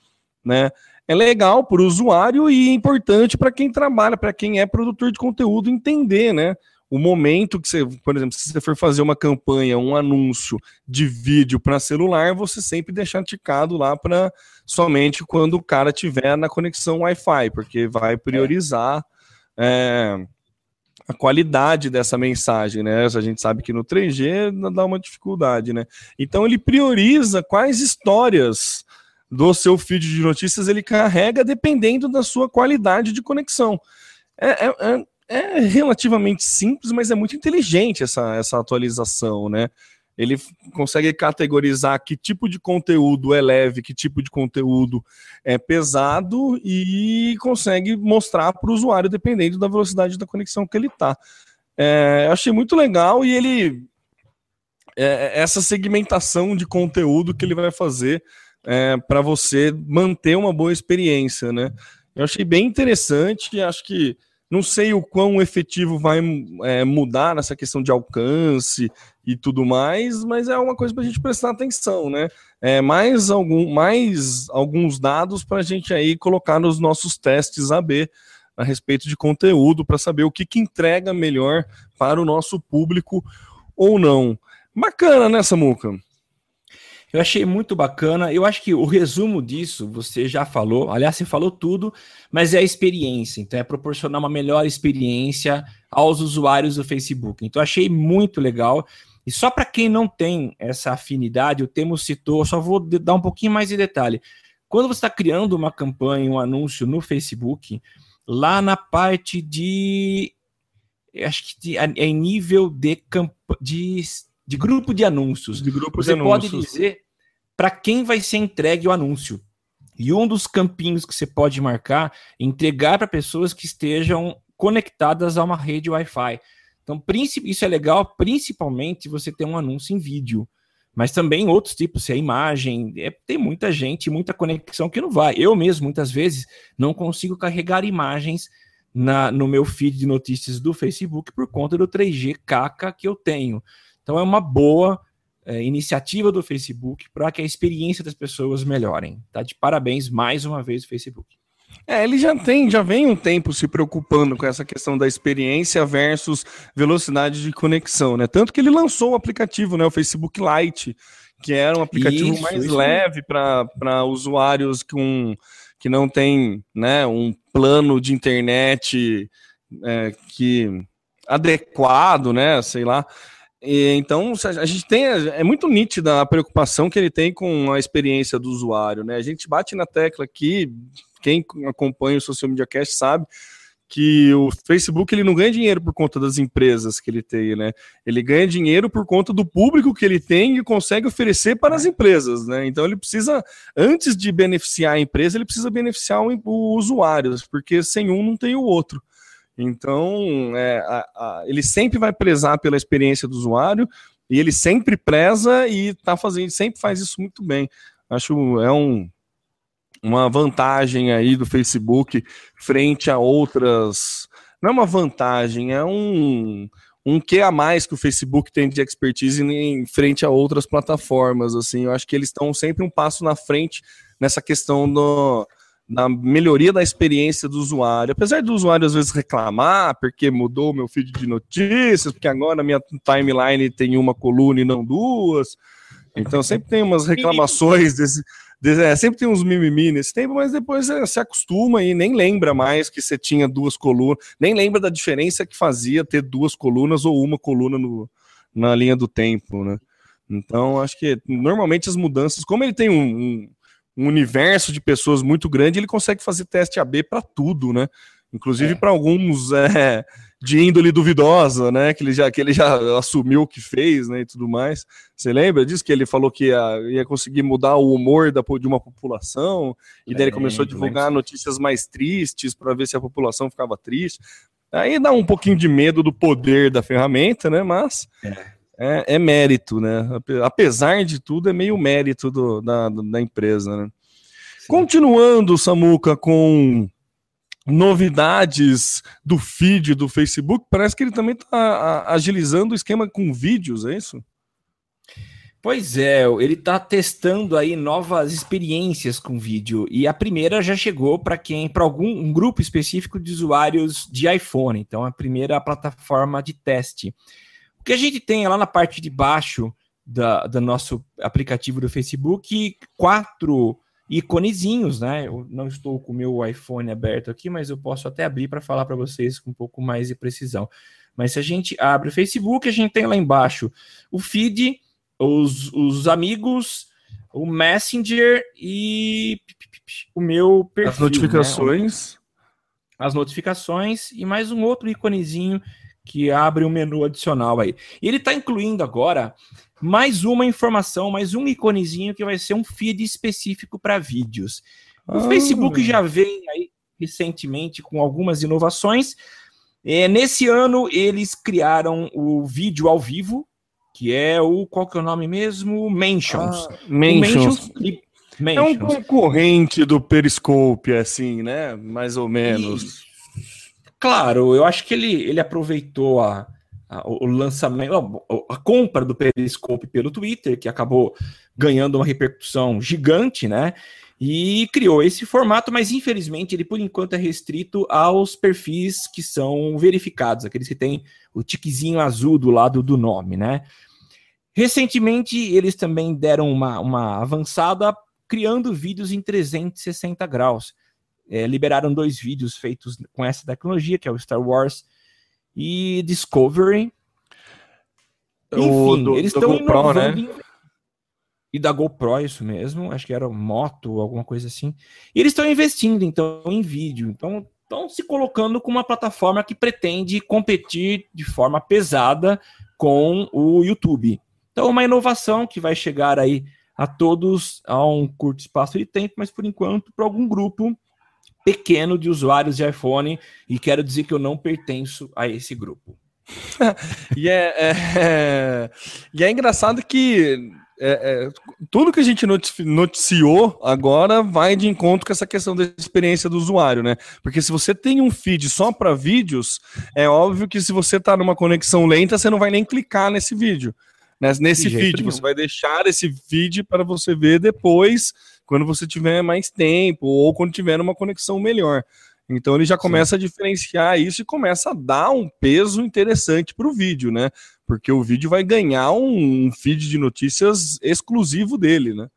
né? É legal para o usuário e é importante para quem trabalha, para quem é produtor de conteúdo entender, né? O momento que você, por exemplo, se você for fazer uma campanha, um anúncio de vídeo para celular, você sempre deixar ticado lá para somente quando o cara tiver na conexão Wi-Fi, porque vai priorizar é, a qualidade dessa mensagem, né? A gente sabe que no 3G dá uma dificuldade, né? Então ele prioriza quais histórias do seu feed de notícias ele carrega dependendo da sua qualidade de conexão. É, é, é, é relativamente simples, mas é muito inteligente essa, essa atualização, né? Ele consegue categorizar que tipo de conteúdo é leve, que tipo de conteúdo é pesado e consegue mostrar para o usuário dependendo da velocidade da conexão que ele está. achei muito legal e ele é, essa segmentação de conteúdo que ele vai fazer para você manter uma boa experiência, né? Eu achei bem interessante acho que não sei o quão efetivo vai é, mudar nessa questão de alcance e tudo mais, mas é uma coisa para a gente prestar atenção, né? É, mais, algum, mais alguns dados para a gente aí colocar nos nossos testes AB a respeito de conteúdo, para saber o que, que entrega melhor para o nosso público ou não. Bacana, né, Samuca? Eu achei muito bacana. Eu acho que o resumo disso, você já falou, aliás, você falou tudo, mas é a experiência. Então, é proporcionar uma melhor experiência aos usuários do Facebook. Então, achei muito legal. E só para quem não tem essa afinidade, o Temo citou, só vou dar um pouquinho mais de detalhe. Quando você está criando uma campanha, um anúncio no Facebook, lá na parte de. Acho que de, é nível de, de, de grupo de anúncios. De grupo você de pode anúncios. dizer para quem vai ser entregue o anúncio. E um dos campinhos que você pode marcar é entregar para pessoas que estejam conectadas a uma rede Wi-Fi. Então, isso é legal, principalmente se você tem um anúncio em vídeo. Mas também outros tipos, se é imagem, é, tem muita gente, muita conexão que não vai. Eu mesmo, muitas vezes, não consigo carregar imagens na, no meu feed de notícias do Facebook por conta do 3G caca que eu tenho. Então é uma boa é, iniciativa do Facebook para que a experiência das pessoas melhorem. Tá de parabéns mais uma vez o Facebook. É, ele já tem, já vem um tempo se preocupando com essa questão da experiência versus velocidade de conexão, né? Tanto que ele lançou o aplicativo, né, o Facebook Lite, que era um aplicativo isso, mais isso. leve para usuários com que não tem, né, um plano de internet é, que adequado, né, sei lá. E, então, a gente tem, é muito nítida a preocupação que ele tem com a experiência do usuário, né? A gente bate na tecla aqui quem acompanha o Social Media Cast sabe que o Facebook ele não ganha dinheiro por conta das empresas que ele tem, né? Ele ganha dinheiro por conta do público que ele tem e consegue oferecer para as empresas, né? Então ele precisa, antes de beneficiar a empresa, ele precisa beneficiar o, o usuário, porque sem um não tem o outro. Então é, a, a, ele sempre vai prezar pela experiência do usuário e ele sempre preza e tá fazendo, sempre faz isso muito bem. Acho é um uma vantagem aí do Facebook frente a outras. Não é uma vantagem, é um, um que a mais que o Facebook tem de expertise em frente a outras plataformas. Assim, eu acho que eles estão sempre um passo na frente nessa questão do, da melhoria da experiência do usuário. Apesar do usuário às vezes reclamar porque mudou meu feed de notícias, porque agora minha timeline tem uma coluna e não duas. Então sempre tem umas reclamações desse é, sempre tem uns mimimi nesse tempo, mas depois você se acostuma e nem lembra mais que você tinha duas colunas, nem lembra da diferença que fazia ter duas colunas ou uma coluna no, na linha do tempo, né? Então, acho que normalmente as mudanças, como ele tem um, um, um universo de pessoas muito grande, ele consegue fazer teste AB para tudo, né? Inclusive é. para alguns é, de índole duvidosa, né? Que ele já, que ele já assumiu o que fez, né? E tudo mais. Você lembra disso? Que ele falou que ia, ia conseguir mudar o humor da, de uma população, e daí ele começou a divulgar notícias mais tristes para ver se a população ficava triste. Aí dá um pouquinho de medo do poder da ferramenta, né? Mas é, é, é mérito, né? Apesar de tudo, é meio mérito do, da, da empresa, né? Continuando, Samuca, com novidades do feed do Facebook, parece que ele também está agilizando o esquema com vídeos, é isso? Pois é, ele está testando aí novas experiências com vídeo e a primeira já chegou para quem, para algum um grupo específico de usuários de iPhone. Então, a primeira plataforma de teste. O que a gente tem lá na parte de baixo da, do nosso aplicativo do Facebook, quatro iconezinhos, né? Eu não estou com o meu iPhone aberto aqui, mas eu posso até abrir para falar para vocês com um pouco mais de precisão. Mas se a gente abre o Facebook, a gente tem lá embaixo o feed, os, os amigos, o Messenger e o meu perfil. As notificações. Né? As notificações e mais um outro iconezinho que abre um menu adicional aí. E ele está incluindo agora mais uma informação, mais um iconezinho que vai ser um feed específico para vídeos. O ah. Facebook já vem aí recentemente com algumas inovações. É, nesse ano eles criaram o vídeo ao vivo, que é o qual que é o nome mesmo? Mentions. Ah, mentions. mentions. É um concorrente do Periscope, assim, né? Mais ou menos. E, claro, eu acho que ele, ele aproveitou a, o lançamento, a compra do Periscope pelo Twitter, que acabou ganhando uma repercussão gigante, né? E criou esse formato, mas infelizmente ele por enquanto é restrito aos perfis que são verificados, aqueles que têm o tiquezinho azul do lado do nome, né? Recentemente, eles também deram uma, uma avançada criando vídeos em 360 graus. É, liberaram dois vídeos feitos com essa tecnologia, que é o Star Wars e Discovery. Enfim, do, eles estão inovando. Né? E da GoPro, isso mesmo. Acho que era moto, alguma coisa assim. E eles estão investindo, então, em vídeo. Então, estão se colocando como uma plataforma que pretende competir de forma pesada com o YouTube. Então, uma inovação que vai chegar aí a todos a um curto espaço de tempo, mas por enquanto para algum grupo pequeno de usuários de iPhone, e quero dizer que eu não pertenço a esse grupo. e, é, é, e é engraçado que é, é, tudo que a gente noticiou agora vai de encontro com essa questão da experiência do usuário, né? Porque se você tem um feed só para vídeos, é óbvio que se você está numa conexão lenta, você não vai nem clicar nesse vídeo né, nesse feed. Você vai deixar esse feed para você ver depois, quando você tiver mais tempo ou quando tiver uma conexão melhor. Então ele já começa Sim. a diferenciar isso e começa a dar um peso interessante para o vídeo, né? Porque o vídeo vai ganhar um, feed de notícias exclusivo dele, né?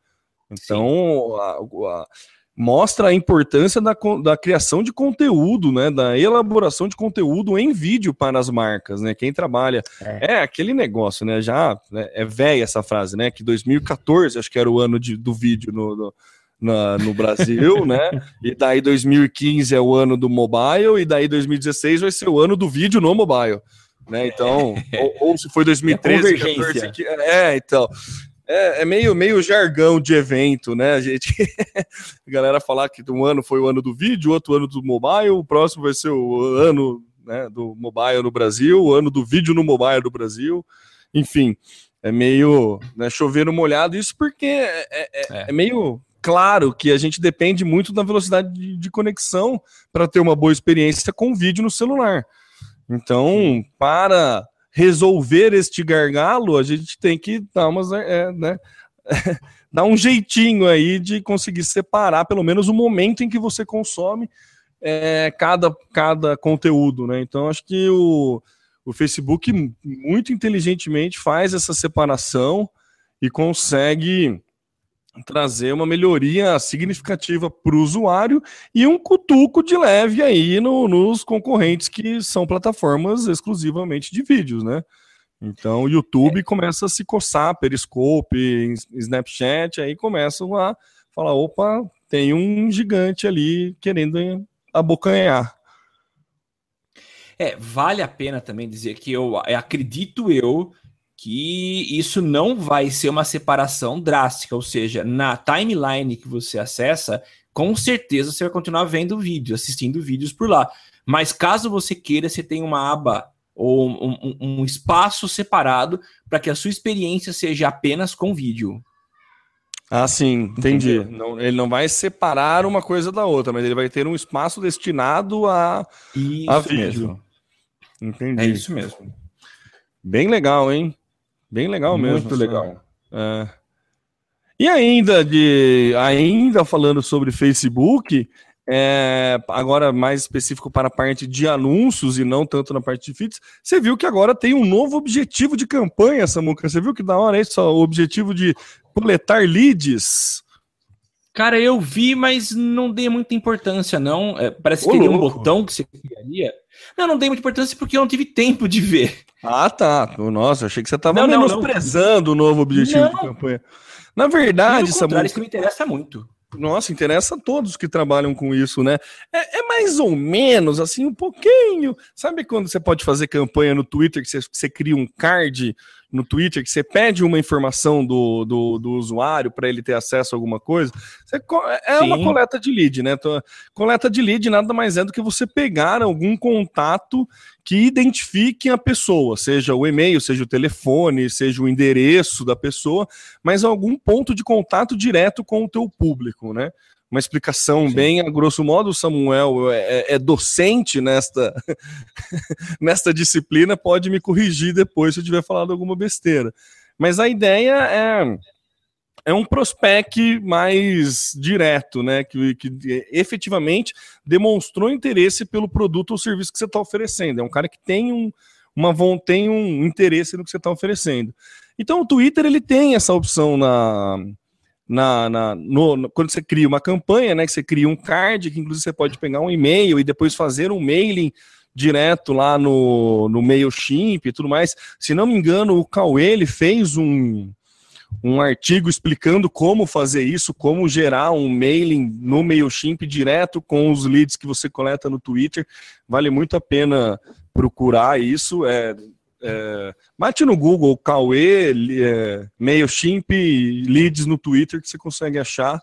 Então a, a, mostra a importância da, da criação de conteúdo, né, da elaboração de conteúdo em vídeo para as marcas, né, quem trabalha, é, é aquele negócio, né, já né, é velha essa frase, né, que 2014 acho que era o ano de, do vídeo no, no, na, no Brasil, né, e daí 2015 é o ano do mobile, e daí 2016 vai ser o ano do vídeo no mobile, né, então, ou, ou se foi 2013, é, 14, é, então, é, é, meio, meio jargão de evento, né? A gente. a galera falar que um ano foi o ano do vídeo, outro ano do mobile, o próximo vai ser o ano né, do mobile no Brasil, o ano do vídeo no mobile do Brasil. Enfim, é meio né, chover no molhado, isso porque é, é, é, é meio claro que a gente depende muito da velocidade de, de conexão para ter uma boa experiência com vídeo no celular. Então, para resolver este gargalo, a gente tem que dar umas, é, né, dar um jeitinho aí de conseguir separar pelo menos o momento em que você consome é, cada, cada conteúdo, né? Então acho que o, o Facebook muito inteligentemente faz essa separação e consegue trazer uma melhoria significativa para o usuário e um cutuco de leve aí no, nos concorrentes que são plataformas exclusivamente de vídeos, né? Então o YouTube é. começa a se coçar, Periscope, Snapchat, aí começam a falar, opa, tem um gigante ali querendo abocanhar. É, vale a pena também dizer que eu acredito eu que isso não vai ser uma separação drástica, ou seja, na timeline que você acessa, com certeza você vai continuar vendo vídeos, assistindo vídeos por lá. Mas caso você queira, você tem uma aba ou um, um, um espaço separado para que a sua experiência seja apenas com vídeo. Ah, sim, entendi. Não, ele não vai separar uma coisa da outra, mas ele vai ter um espaço destinado a, isso a vídeo. Mesmo. Entendi. É isso mesmo. Bem legal, hein? Bem legal mesmo. Muito legal. É. E ainda de ainda falando sobre Facebook, é, agora mais específico para a parte de anúncios e não tanto na parte de feeds, você viu que agora tem um novo objetivo de campanha, Samuca. Você viu que da hora é isso, o objetivo de coletar leads. Cara, eu vi, mas não dei muita importância, não. É, parece Ô, que teria um botão que você criaria. Não, não dei muita importância porque eu não tive tempo de ver. Ah, tá. Nossa, achei que você estava menosprezando o novo objetivo não. de campanha. Na verdade, Samuel. Isso me interessa muito. Nossa, interessa a todos que trabalham com isso, né? É, é, mais ou menos, assim, um pouquinho. Sabe quando você pode fazer campanha no Twitter, que você, você cria um card no Twitter, que você pede uma informação do, do, do usuário para ele ter acesso a alguma coisa? Você, é Sim. uma coleta de lead, né? Então, coleta de lead nada mais é do que você pegar algum contato que identifiquem a pessoa, seja o e-mail, seja o telefone, seja o endereço da pessoa, mas algum ponto de contato direto com o teu público, né? Uma explicação Sim. bem, a grosso modo, o Samuel é, é, é docente nesta, nesta disciplina, pode me corrigir depois se eu tiver falado alguma besteira. Mas a ideia é é um prospect mais direto, né? Que, que efetivamente demonstrou interesse pelo produto ou serviço que você está oferecendo. É um cara que tem um, uma tem um interesse no que você está oferecendo. Então o Twitter ele tem essa opção na, na, na no, no, quando você cria uma campanha, né? Que você cria um card, que inclusive você pode pegar um e-mail e depois fazer um mailing direto lá no, no MailChimp e tudo mais. Se não me engano, o Cauê ele fez um, um artigo explicando como fazer isso, como gerar um mailing no MailChimp direto com os leads que você coleta no Twitter. Vale muito a pena procurar isso. É, é, bate no Google Cauê, é, MailChimp, leads no Twitter que você consegue achar.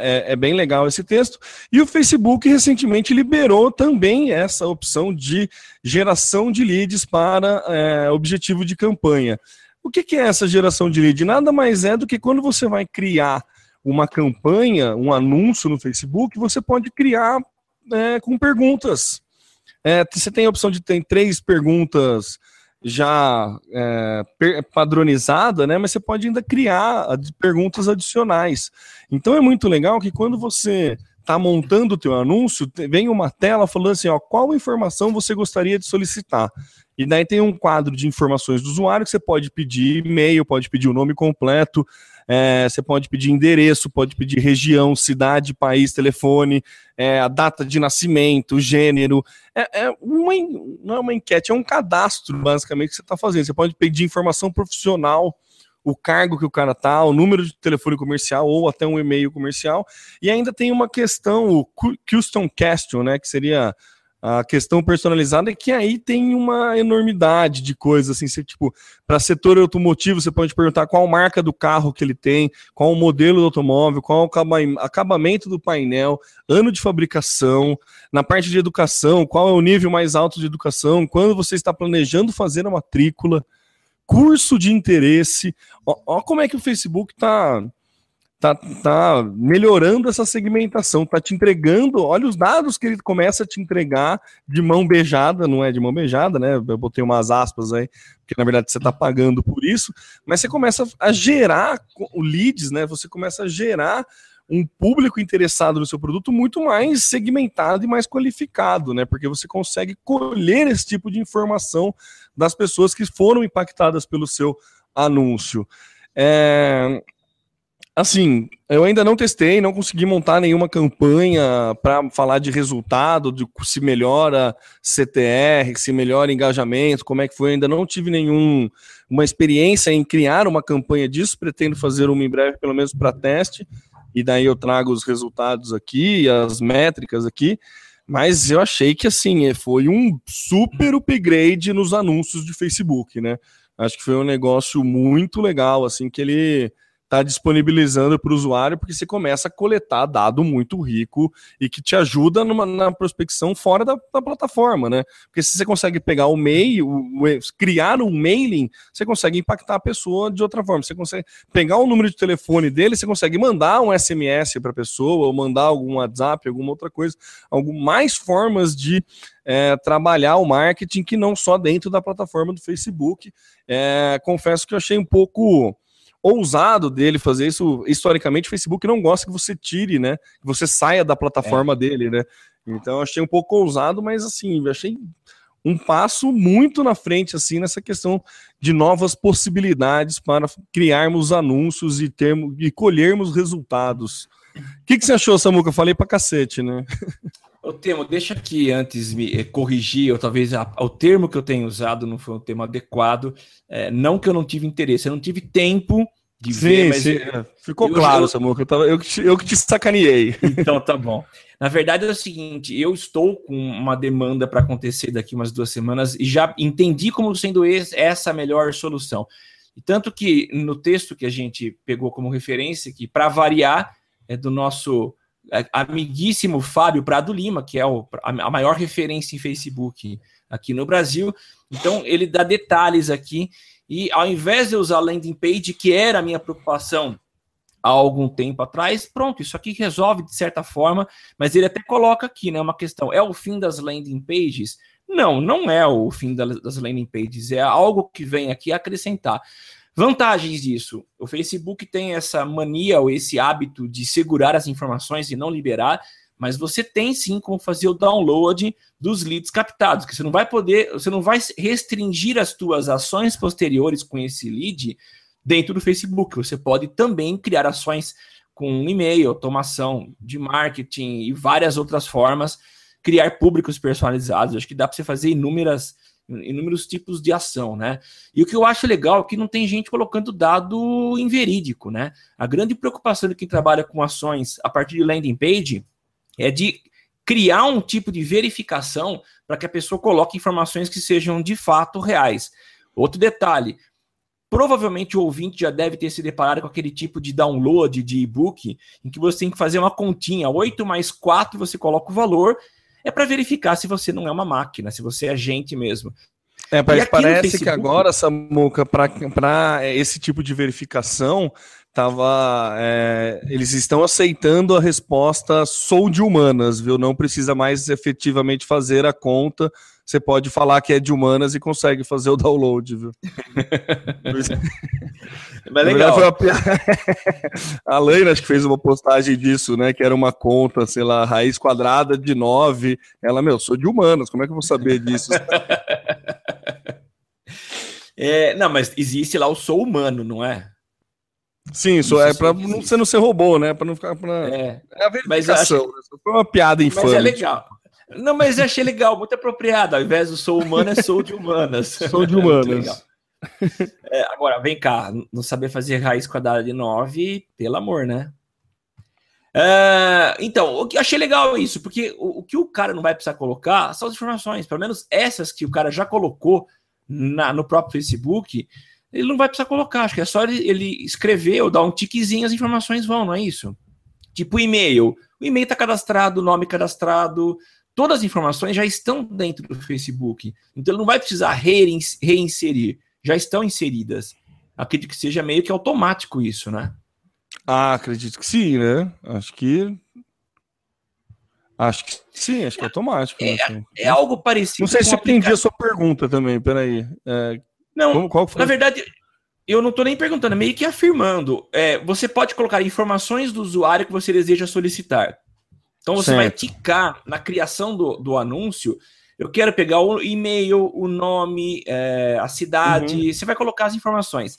É, é, bem legal esse texto. E o Facebook recentemente liberou também essa opção de geração de leads para é, objetivo de campanha. O que, que é essa geração de lead? Nada mais é do que quando você vai criar uma campanha, um anúncio no Facebook, você pode criar é, com perguntas. É, você tem a opção de ter três perguntas já é, padronizada, né? Mas você pode ainda criar perguntas adicionais. Então é muito legal que quando você está montando o teu anúncio, vem uma tela falando assim, ó, qual informação você gostaria de solicitar. E daí tem um quadro de informações do usuário que você pode pedir e-mail, pode pedir o nome completo, é, você pode pedir endereço, pode pedir região, cidade, país, telefone, é, a data de nascimento, gênero. É, é uma, não é uma enquete, é um cadastro, basicamente, que você está fazendo. Você pode pedir informação profissional, o cargo que o cara tá, o número de telefone comercial ou até um e-mail comercial. E ainda tem uma questão, o custom question, né, que seria a questão personalizada é que aí tem uma enormidade de coisas, assim, você, tipo, para setor automotivo, você pode perguntar qual marca do carro que ele tem, qual o modelo do automóvel, qual o acabamento do painel, ano de fabricação, na parte de educação, qual é o nível mais alto de educação, quando você está planejando fazer a matrícula, curso de interesse, ó, ó como é que o Facebook está tá, tá melhorando essa segmentação, tá te entregando, olha os dados que ele começa a te entregar de mão beijada, não é de mão beijada, né? Eu botei umas aspas aí, porque na verdade você tá pagando por isso, mas você começa a gerar leads, né? Você começa a gerar um público interessado no seu produto muito mais segmentado e mais qualificado, né? Porque você consegue colher esse tipo de informação das pessoas que foram impactadas pelo seu anúncio. É, Assim, eu ainda não testei, não consegui montar nenhuma campanha para falar de resultado, de se melhora CTR, se melhora engajamento, como é que foi. Ainda não tive nenhuma experiência em criar uma campanha disso. Pretendo fazer uma em breve, pelo menos para teste, e daí eu trago os resultados aqui, as métricas aqui. Mas eu achei que assim foi um super upgrade nos anúncios de Facebook, né? Acho que foi um negócio muito legal, assim que ele está disponibilizando para o usuário, porque você começa a coletar dado muito rico e que te ajuda numa, na prospecção fora da, da, plataforma, né? Porque se você consegue pegar o mail, o, criar um mailing, você consegue impactar a pessoa de outra forma. Você consegue pegar o número de telefone dele, você consegue mandar um SMS para a pessoa, ou mandar algum WhatsApp, alguma outra coisa, algumas mais formas de é, trabalhar o marketing que não só dentro da plataforma do Facebook. É, confesso que eu achei um pouco ousado dele fazer isso. Historicamente, o Facebook não gosta que você tire, né? Que você saia da plataforma é. dele, né? Então, achei um pouco ousado, mas assim, achei um passo muito na frente, assim, nessa questão de novas possibilidades para criarmos anúncios e, termos, e colhermos resultados. O que, que você achou, Samuca? Eu falei pra cacete, né? O Temo, deixa aqui antes me eh, corrigir, ou talvez a, o termo que eu tenho usado não foi um termo adequado. É, não que eu não tive interesse, eu não tive tempo de sim, ver, mas sim. Eu, ficou eu, claro, eu, Samuca, eu, tava, eu, eu que te sacaneei. Então tá bom. Na verdade é o seguinte, eu estou com uma demanda para acontecer daqui umas duas semanas e já entendi como sendo esse, essa a melhor solução. E tanto que no texto que a gente pegou como referência, que para variar é do nosso é, amiguíssimo Fábio Prado Lima, que é o, a maior referência em Facebook aqui no Brasil. Então, ele dá detalhes aqui. E ao invés de usar landing page, que era a minha preocupação há algum tempo atrás, pronto, isso aqui resolve de certa forma, mas ele até coloca aqui, né, uma questão, é o fim das landing pages? Não, não é o fim das landing pages, é algo que vem aqui acrescentar. Vantagens disso: o Facebook tem essa mania ou esse hábito de segurar as informações e não liberar. mas você tem sim como fazer o download dos leads captados, que você não vai poder, você não vai restringir as suas ações posteriores com esse lead dentro do Facebook. Você pode também criar ações com e-mail, automação de marketing e várias outras formas, criar públicos personalizados. Acho que dá para você fazer inúmeras inúmeros tipos de ação, né? E o que eu acho legal é que não tem gente colocando dado inverídico, né? A grande preocupação de quem trabalha com ações a partir de landing page é de criar um tipo de verificação para que a pessoa coloque informações que sejam de fato reais. Outro detalhe, provavelmente o ouvinte já deve ter se deparado com aquele tipo de download de e-book em que você tem que fazer uma continha, 8 mais 4, você coloca o valor, é para verificar se você não é uma máquina, se você é gente mesmo. É, mas parece Facebook... que agora, Samuca, para esse tipo de verificação, tava, é, eles estão aceitando a resposta sou de humanas, viu? Não precisa mais efetivamente fazer a conta. Você pode falar que é de humanas e consegue fazer o download, viu? Mas legal. Foi uma... a Laina acho que fez uma postagem disso, né? Que era uma conta, sei lá, raiz quadrada de 9. Ela, meu, sou de humanas, como é que eu vou saber disso? é, não, mas existe lá o sou humano, não é? Sim, isso, é para não, você não ser robô, né? Para não ficar pra... É, é a verificação. Acho... Né? Foi uma piada infame. Mas é legal. Não, mas eu achei legal, muito apropriado. Ao invés do sou humano, é sou de humanas. sou de humanas. É, agora, vem cá, não saber fazer raiz quadrada de 9, pelo amor, né? É, então, o que eu achei legal é isso, porque o, o, que o cara não vai precisar colocar são as informações, pelo menos essas que o cara já colocou na, no próprio Facebook, ele não vai precisar colocar, acho que é só ele, ele escrever ou dar um tiquezinho, as informações vão, não é isso? Tipo e-mail. O e-mail está cadastrado, o nome cadastrado, todas as informações já estão dentro do Facebook. Então ele não vai precisar reinserir, já estão inseridas. Acredito que seja meio que automático isso, né? Ah, acredito que sim, né? Acho que. Acho que sim, acho que é automático. É, né? é algo parecido. Não sei se eu entendi a sua pergunta também, peraí. É, não, Como, qual foi? na verdade, eu não estou nem perguntando, é meio que afirmando. É, você pode colocar informações do usuário que você deseja solicitar. Então você certo. vai ticar na criação do, do anúncio. Eu quero pegar o e-mail, o nome, é, a cidade. Uhum. Você vai colocar as informações.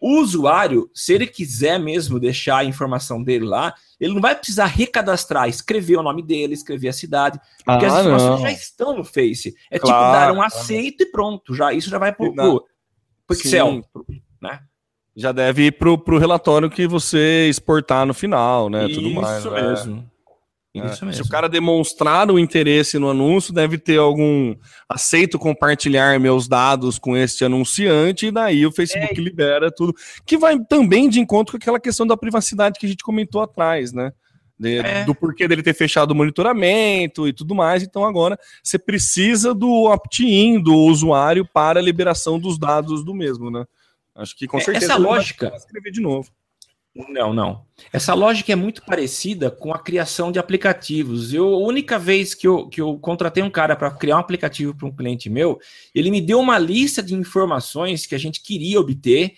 O usuário, se ele quiser mesmo deixar a informação dele lá, ele não vai precisar recadastrar, escrever o nome dele, escrever a cidade, porque ah, as informações não. já estão no Face. É claro, tipo dar um aceito e pronto, já isso já vai pro, pro, Excel, né? Já deve ir pro, pro relatório que você exportar no final, né? Isso Tudo mais. Isso né? É. Se o cara demonstrar o interesse no anúncio, deve ter algum aceito compartilhar meus dados com este anunciante, e daí o Facebook é. libera tudo. Que vai também de encontro com aquela questão da privacidade que a gente comentou atrás, né? De, é. Do porquê dele ter fechado o monitoramento e tudo mais. Então agora você precisa do opt-in do usuário para a liberação dos dados do mesmo, né? Acho que com é, certeza. Essa lógica. escrever de novo. Não, não. Essa lógica é muito parecida com a criação de aplicativos. Eu, a única vez que eu, que eu contratei um cara para criar um aplicativo para um cliente meu, ele me deu uma lista de informações que a gente queria obter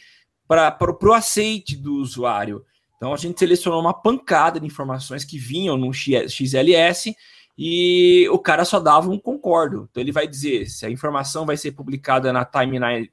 para o aceite do usuário. Então a gente selecionou uma pancada de informações que vinham no XLS e o cara só dava um concordo. Então ele vai dizer se a informação vai ser publicada na timeline,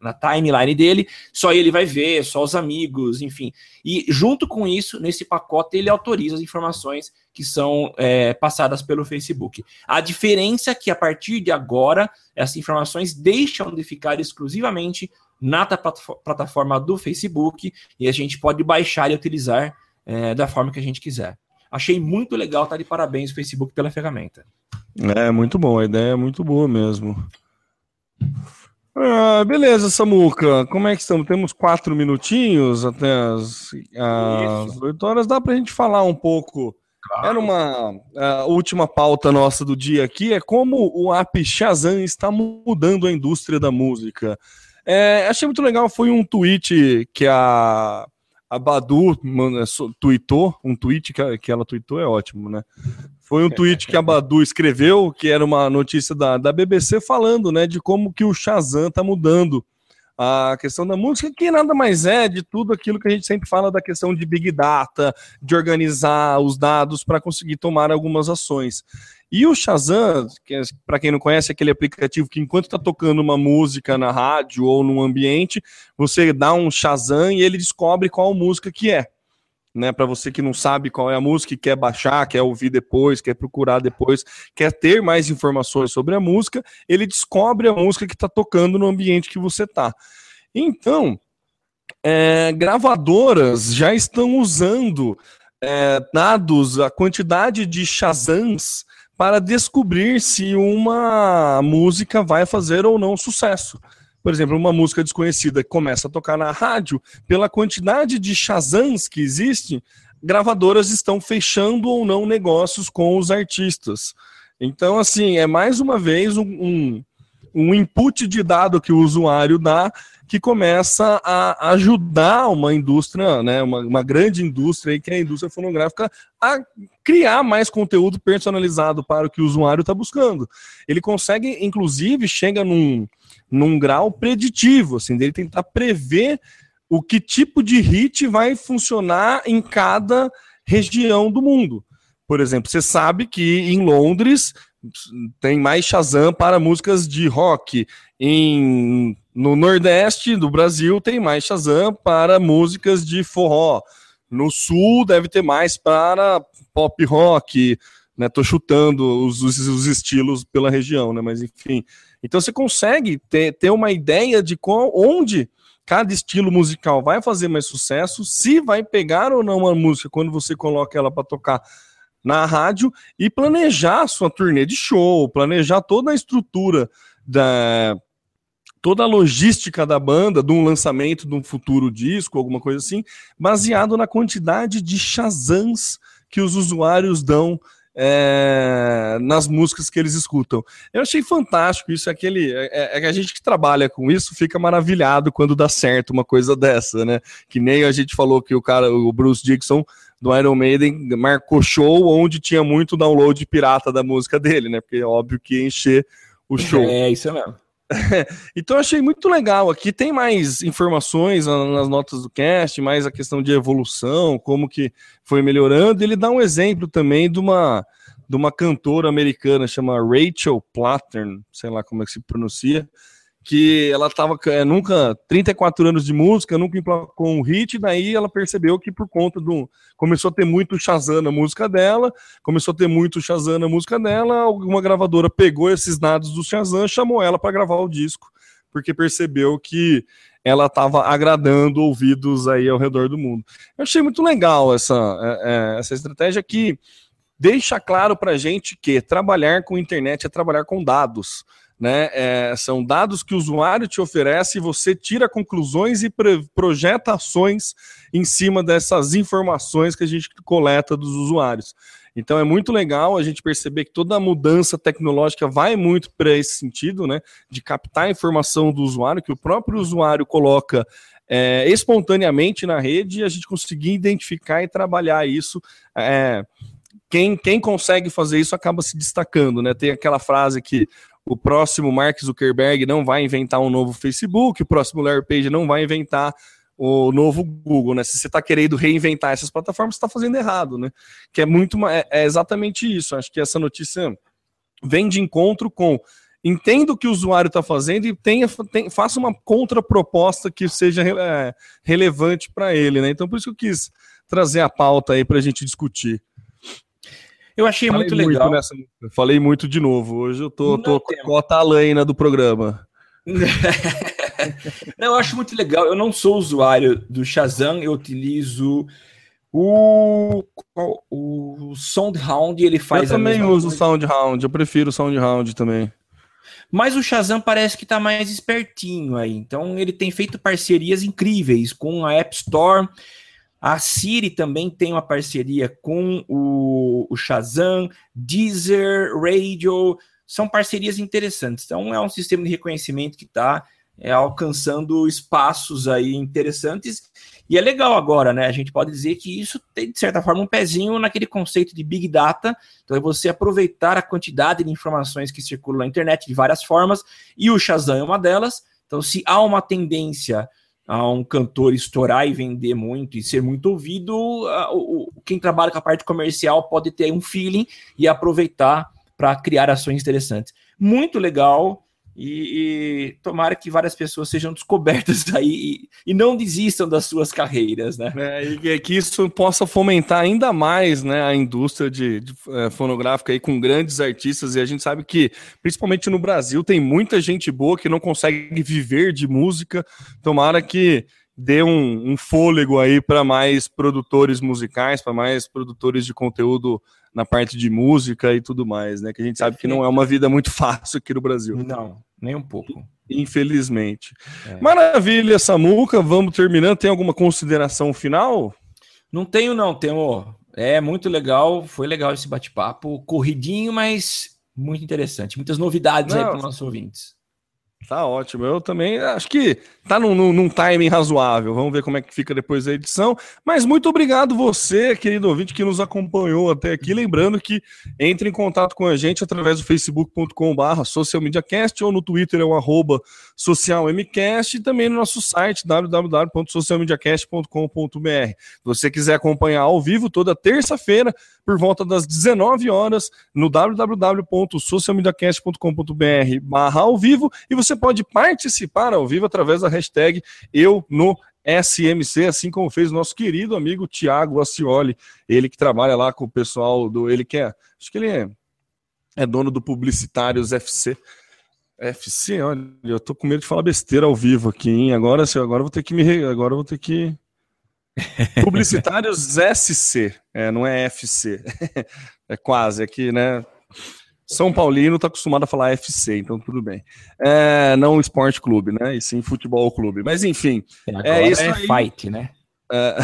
na timeline dele, só ele vai ver, só os amigos, enfim. E junto com isso, nesse pacote, ele autoriza as informações que são é, passadas pelo Facebook. A diferença é que a partir de agora, essas informações deixam de ficar exclusivamente na plataforma do Facebook e a gente pode baixar e utilizar é, da forma que a gente quiser. Achei muito legal, tá de parabéns o Facebook pela ferramenta. É, muito bom, a ideia é muito boa mesmo. Ah, beleza, Samuca. Como é que estamos? Temos quatro minutinhos até as, as 8 horas. Dá para a gente falar um pouco. Claro. Era uma a última pauta nossa do dia aqui, é como o app Shazam está mudando a indústria da música. É, achei muito legal, foi um tweet que a, a Badu tweetou, um tweet que, que ela tweetou é ótimo, né? Foi um tweet que a Badu escreveu, que era uma notícia da, da BBC falando, né, de como que o Shazam tá mudando a questão da música, que nada mais é de tudo aquilo que a gente sempre fala da questão de big data, de organizar os dados para conseguir tomar algumas ações. E o Shazam, que é, para quem não conhece, é aquele aplicativo que enquanto está tocando uma música na rádio ou num ambiente, você dá um Shazam e ele descobre qual música que é. Né, para você que não sabe qual é a música, quer baixar, quer ouvir depois, quer procurar depois, quer ter mais informações sobre a música, ele descobre a música que está tocando no ambiente que você está. Então, é, gravadoras já estão usando é, dados, a quantidade de Shazams para descobrir se uma música vai fazer ou não sucesso. Por exemplo, uma música desconhecida que começa a tocar na rádio, pela quantidade de Shazams que existe, gravadoras estão fechando ou não negócios com os artistas. Então, assim, é mais uma vez um, um, um input de dado que o usuário dá que começa a ajudar uma indústria, né, uma, uma grande indústria, que é a indústria fonográfica, a criar mais conteúdo personalizado para o que o usuário está buscando. Ele consegue, inclusive, chega num, num grau preditivo, assim, dele tentar prever o que tipo de hit vai funcionar em cada região do mundo. Por exemplo, você sabe que em Londres tem mais Shazam para músicas de rock. Em no Nordeste do Brasil tem mais Shazam para músicas de forró. No Sul deve ter mais para pop rock, né? Tô chutando os, os, os estilos pela região, né? Mas enfim. Então você consegue ter, ter uma ideia de qual, onde cada estilo musical vai fazer mais sucesso, se vai pegar ou não uma música quando você coloca ela para tocar na rádio e planejar sua turnê de show, planejar toda a estrutura da toda a logística da banda, de um lançamento de um futuro disco, alguma coisa assim, baseado na quantidade de Shazams que os usuários dão é, nas músicas que eles escutam. Eu achei fantástico isso, aquele é, é, é, a gente que trabalha com isso fica maravilhado quando dá certo uma coisa dessa, né? Que nem a gente falou que o cara, o Bruce Dixon do Iron Maiden marcou show onde tinha muito download pirata da música dele, né? Porque é óbvio que ia encher o show. É, isso mesmo. então achei muito legal. Aqui tem mais informações nas notas do cast, mais a questão de evolução, como que foi melhorando. Ele dá um exemplo também de uma de uma cantora americana chama Rachel Platten, sei lá como é que se pronuncia, que ela estava é, nunca 34 anos de música, nunca emplacou um hit, daí ela percebeu que por conta do começou a ter muito Shazam na música dela, começou a ter muito Shazam na música dela, alguma gravadora pegou esses dados do Shazam, chamou ela para gravar o disco, porque percebeu que ela estava agradando ouvidos aí ao redor do mundo. Eu achei muito legal essa, é, é essa estratégia que deixa claro para gente que trabalhar com internet é trabalhar com dados né? É, são dados que o usuário te oferece e você tira conclusões e projeta ações em cima dessas informações que a gente coleta dos usuários. Então é muito legal a gente perceber que toda a mudança tecnológica vai muito para esse sentido, né? De captar a informação do usuário, que o próprio usuário coloca é, espontaneamente na rede e a gente conseguir identificar e trabalhar isso. É, quem, quem consegue fazer isso acaba se destacando, né? Tem aquela frase que o próximo Mark Zuckerberg não vai inventar um novo Facebook, o próximo Larry Page não vai inventar o novo Google, né? Se você está querendo reinventar essas plataformas, está fazendo errado, né? Que é muito é, é, exatamente isso. Acho que essa notícia vem de encontro com entenda o que o usuário está fazendo e tenha, tem, faça uma contraproposta que seja é, relevante para ele, né? Então por isso que eu quis trazer a pauta aí para a gente discutir. Eu achei Falei muito legal. Muito nessa... Falei muito de novo. Hoje eu tô, tô com a cota alaina do programa. não, eu acho muito legal. Eu não sou usuário do Shazam, eu utilizo o, o Soundhound. Ele faz eu também uso o Soundhound, eu prefiro o Soundhound também. Mas o Shazam parece que tá mais espertinho aí. Então ele tem feito parcerias incríveis com a App Store a Siri também tem uma parceria com o, o Shazam, Deezer, Radio, são parcerias interessantes. Então é um sistema de reconhecimento que está é, alcançando espaços aí interessantes. E é legal agora, né? A gente pode dizer que isso tem, de certa forma, um pezinho naquele conceito de Big Data. Então é você aproveitar a quantidade de informações que circulam na internet de várias formas, e o Shazam é uma delas, Então, se há uma tendência a um cantor estourar e vender muito e ser muito ouvido, o, quem trabalha com a parte comercial pode ter um feeling e aproveitar para criar ações interessantes. Muito legal. E, e, tomara que várias pessoas sejam descobertas aí e, e não desistam das suas carreiras, né? É, e que isso possa fomentar ainda mais né, a indústria de, de é, fonográfica aí com grandes artistas. E a gente sabe que, principalmente no Brasil, tem muita gente boa que não consegue viver de música. Tomara que dê um, um fôlego aí para mais produtores musicais, para mais produtores de conteúdo na parte de música e tudo mais, né? Que a gente sabe que não é uma vida muito fácil aqui no Brasil. Não, nem um pouco. Infelizmente. É. Maravilha, Samuca. Vamos terminando. Tem alguma consideração final? Não tenho, não. Tenho. É muito legal. Foi legal esse bate-papo. Corridinho, mas muito interessante. Muitas novidades não. aí para os nossos ouvintes. Tá ótimo. Eu também acho que tá num, num, num, timing razoável. Vamos ver como é que fica depois da edição. Mas muito obrigado você, querido ouvinte, que nos acompanhou até aqui. Lembrando que entre em contato com a gente através do facebook.com/barra socialmediacast ou no Twitter é o arroba socialmcast e também no nosso site www.socialmediacast.com.br. Se você quiser acompanhar ao vivo toda terça-feira por volta das 19 horas no www.socialmediacast.com.br/barra ao vivo e você pode participar ao vivo através da hashtag eu no SMC, assim como fez o nosso querido amigo Tiago Acioli, ele que trabalha lá com o pessoal do. Ele que é. Acho que ele é, é dono do Publicitários FC. FC, olha, eu tô com medo de falar besteira ao vivo aqui, hein? Agora, agora eu vou ter que me. Agora vou ter que. Publicitários SC, é, não é FC. é quase, aqui, né? São Paulino está acostumado a falar FC, então tudo bem. É, não esporte clube, né? E sim futebol clube. Mas enfim. é isso é aí. fight, né? É...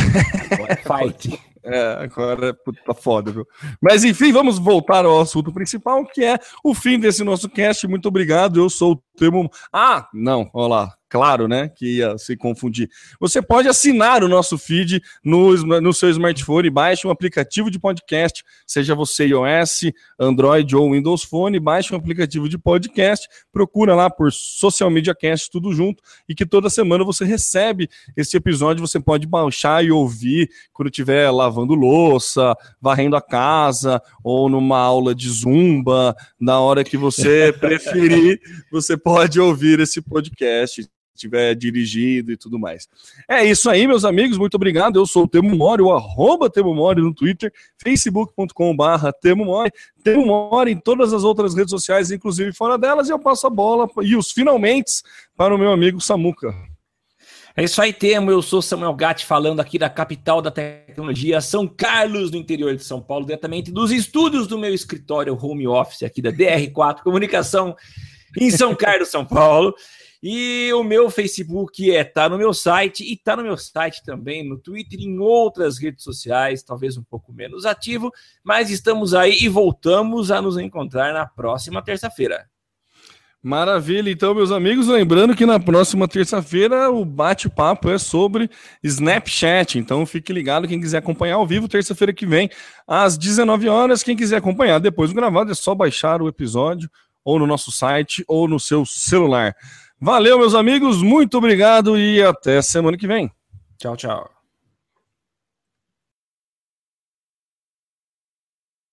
Agora é fight. É, agora puta foda, viu? Mas enfim, vamos voltar ao assunto principal, que é o fim desse nosso cast. Muito obrigado. Eu sou o Temo. Ah, não, olha lá claro, né, que ia se confundir. Você pode assinar o nosso feed no, no seu smartphone, baixe um aplicativo de podcast, seja você iOS, Android ou Windows Phone, baixe um aplicativo de podcast, procura lá por Social Media Cast, tudo junto, e que toda semana você recebe esse episódio, você pode baixar e ouvir quando estiver lavando louça, varrendo a casa, ou numa aula de zumba, na hora que você preferir, você pode ouvir esse podcast estiver dirigindo e tudo mais. É isso aí, meus amigos. Muito obrigado. Eu sou o Temo Mori, o arroba Temo no Twitter, facebook.com.br Temo Mori, Temo Mori em todas as outras redes sociais, inclusive fora delas, e eu passo a bola e os finalmente para o meu amigo Samuca. É isso aí, Temo. Eu sou Samuel Gatti, falando aqui da capital da tecnologia, São Carlos, no interior de São Paulo, diretamente dos estúdios do meu escritório home office aqui da DR4 Comunicação em São Carlos, São Paulo. E o meu Facebook é tá no meu site e tá no meu site também, no Twitter e em outras redes sociais, talvez um pouco menos ativo, mas estamos aí e voltamos a nos encontrar na próxima terça-feira. Maravilha, então, meus amigos, lembrando que na próxima terça-feira o bate-papo é sobre Snapchat. Então, fique ligado quem quiser acompanhar ao vivo, terça-feira que vem, às 19 horas. Quem quiser acompanhar depois do gravado, é só baixar o episódio ou no nosso site ou no seu celular. Valeu, meus amigos, muito obrigado e até semana que vem. Tchau, tchau.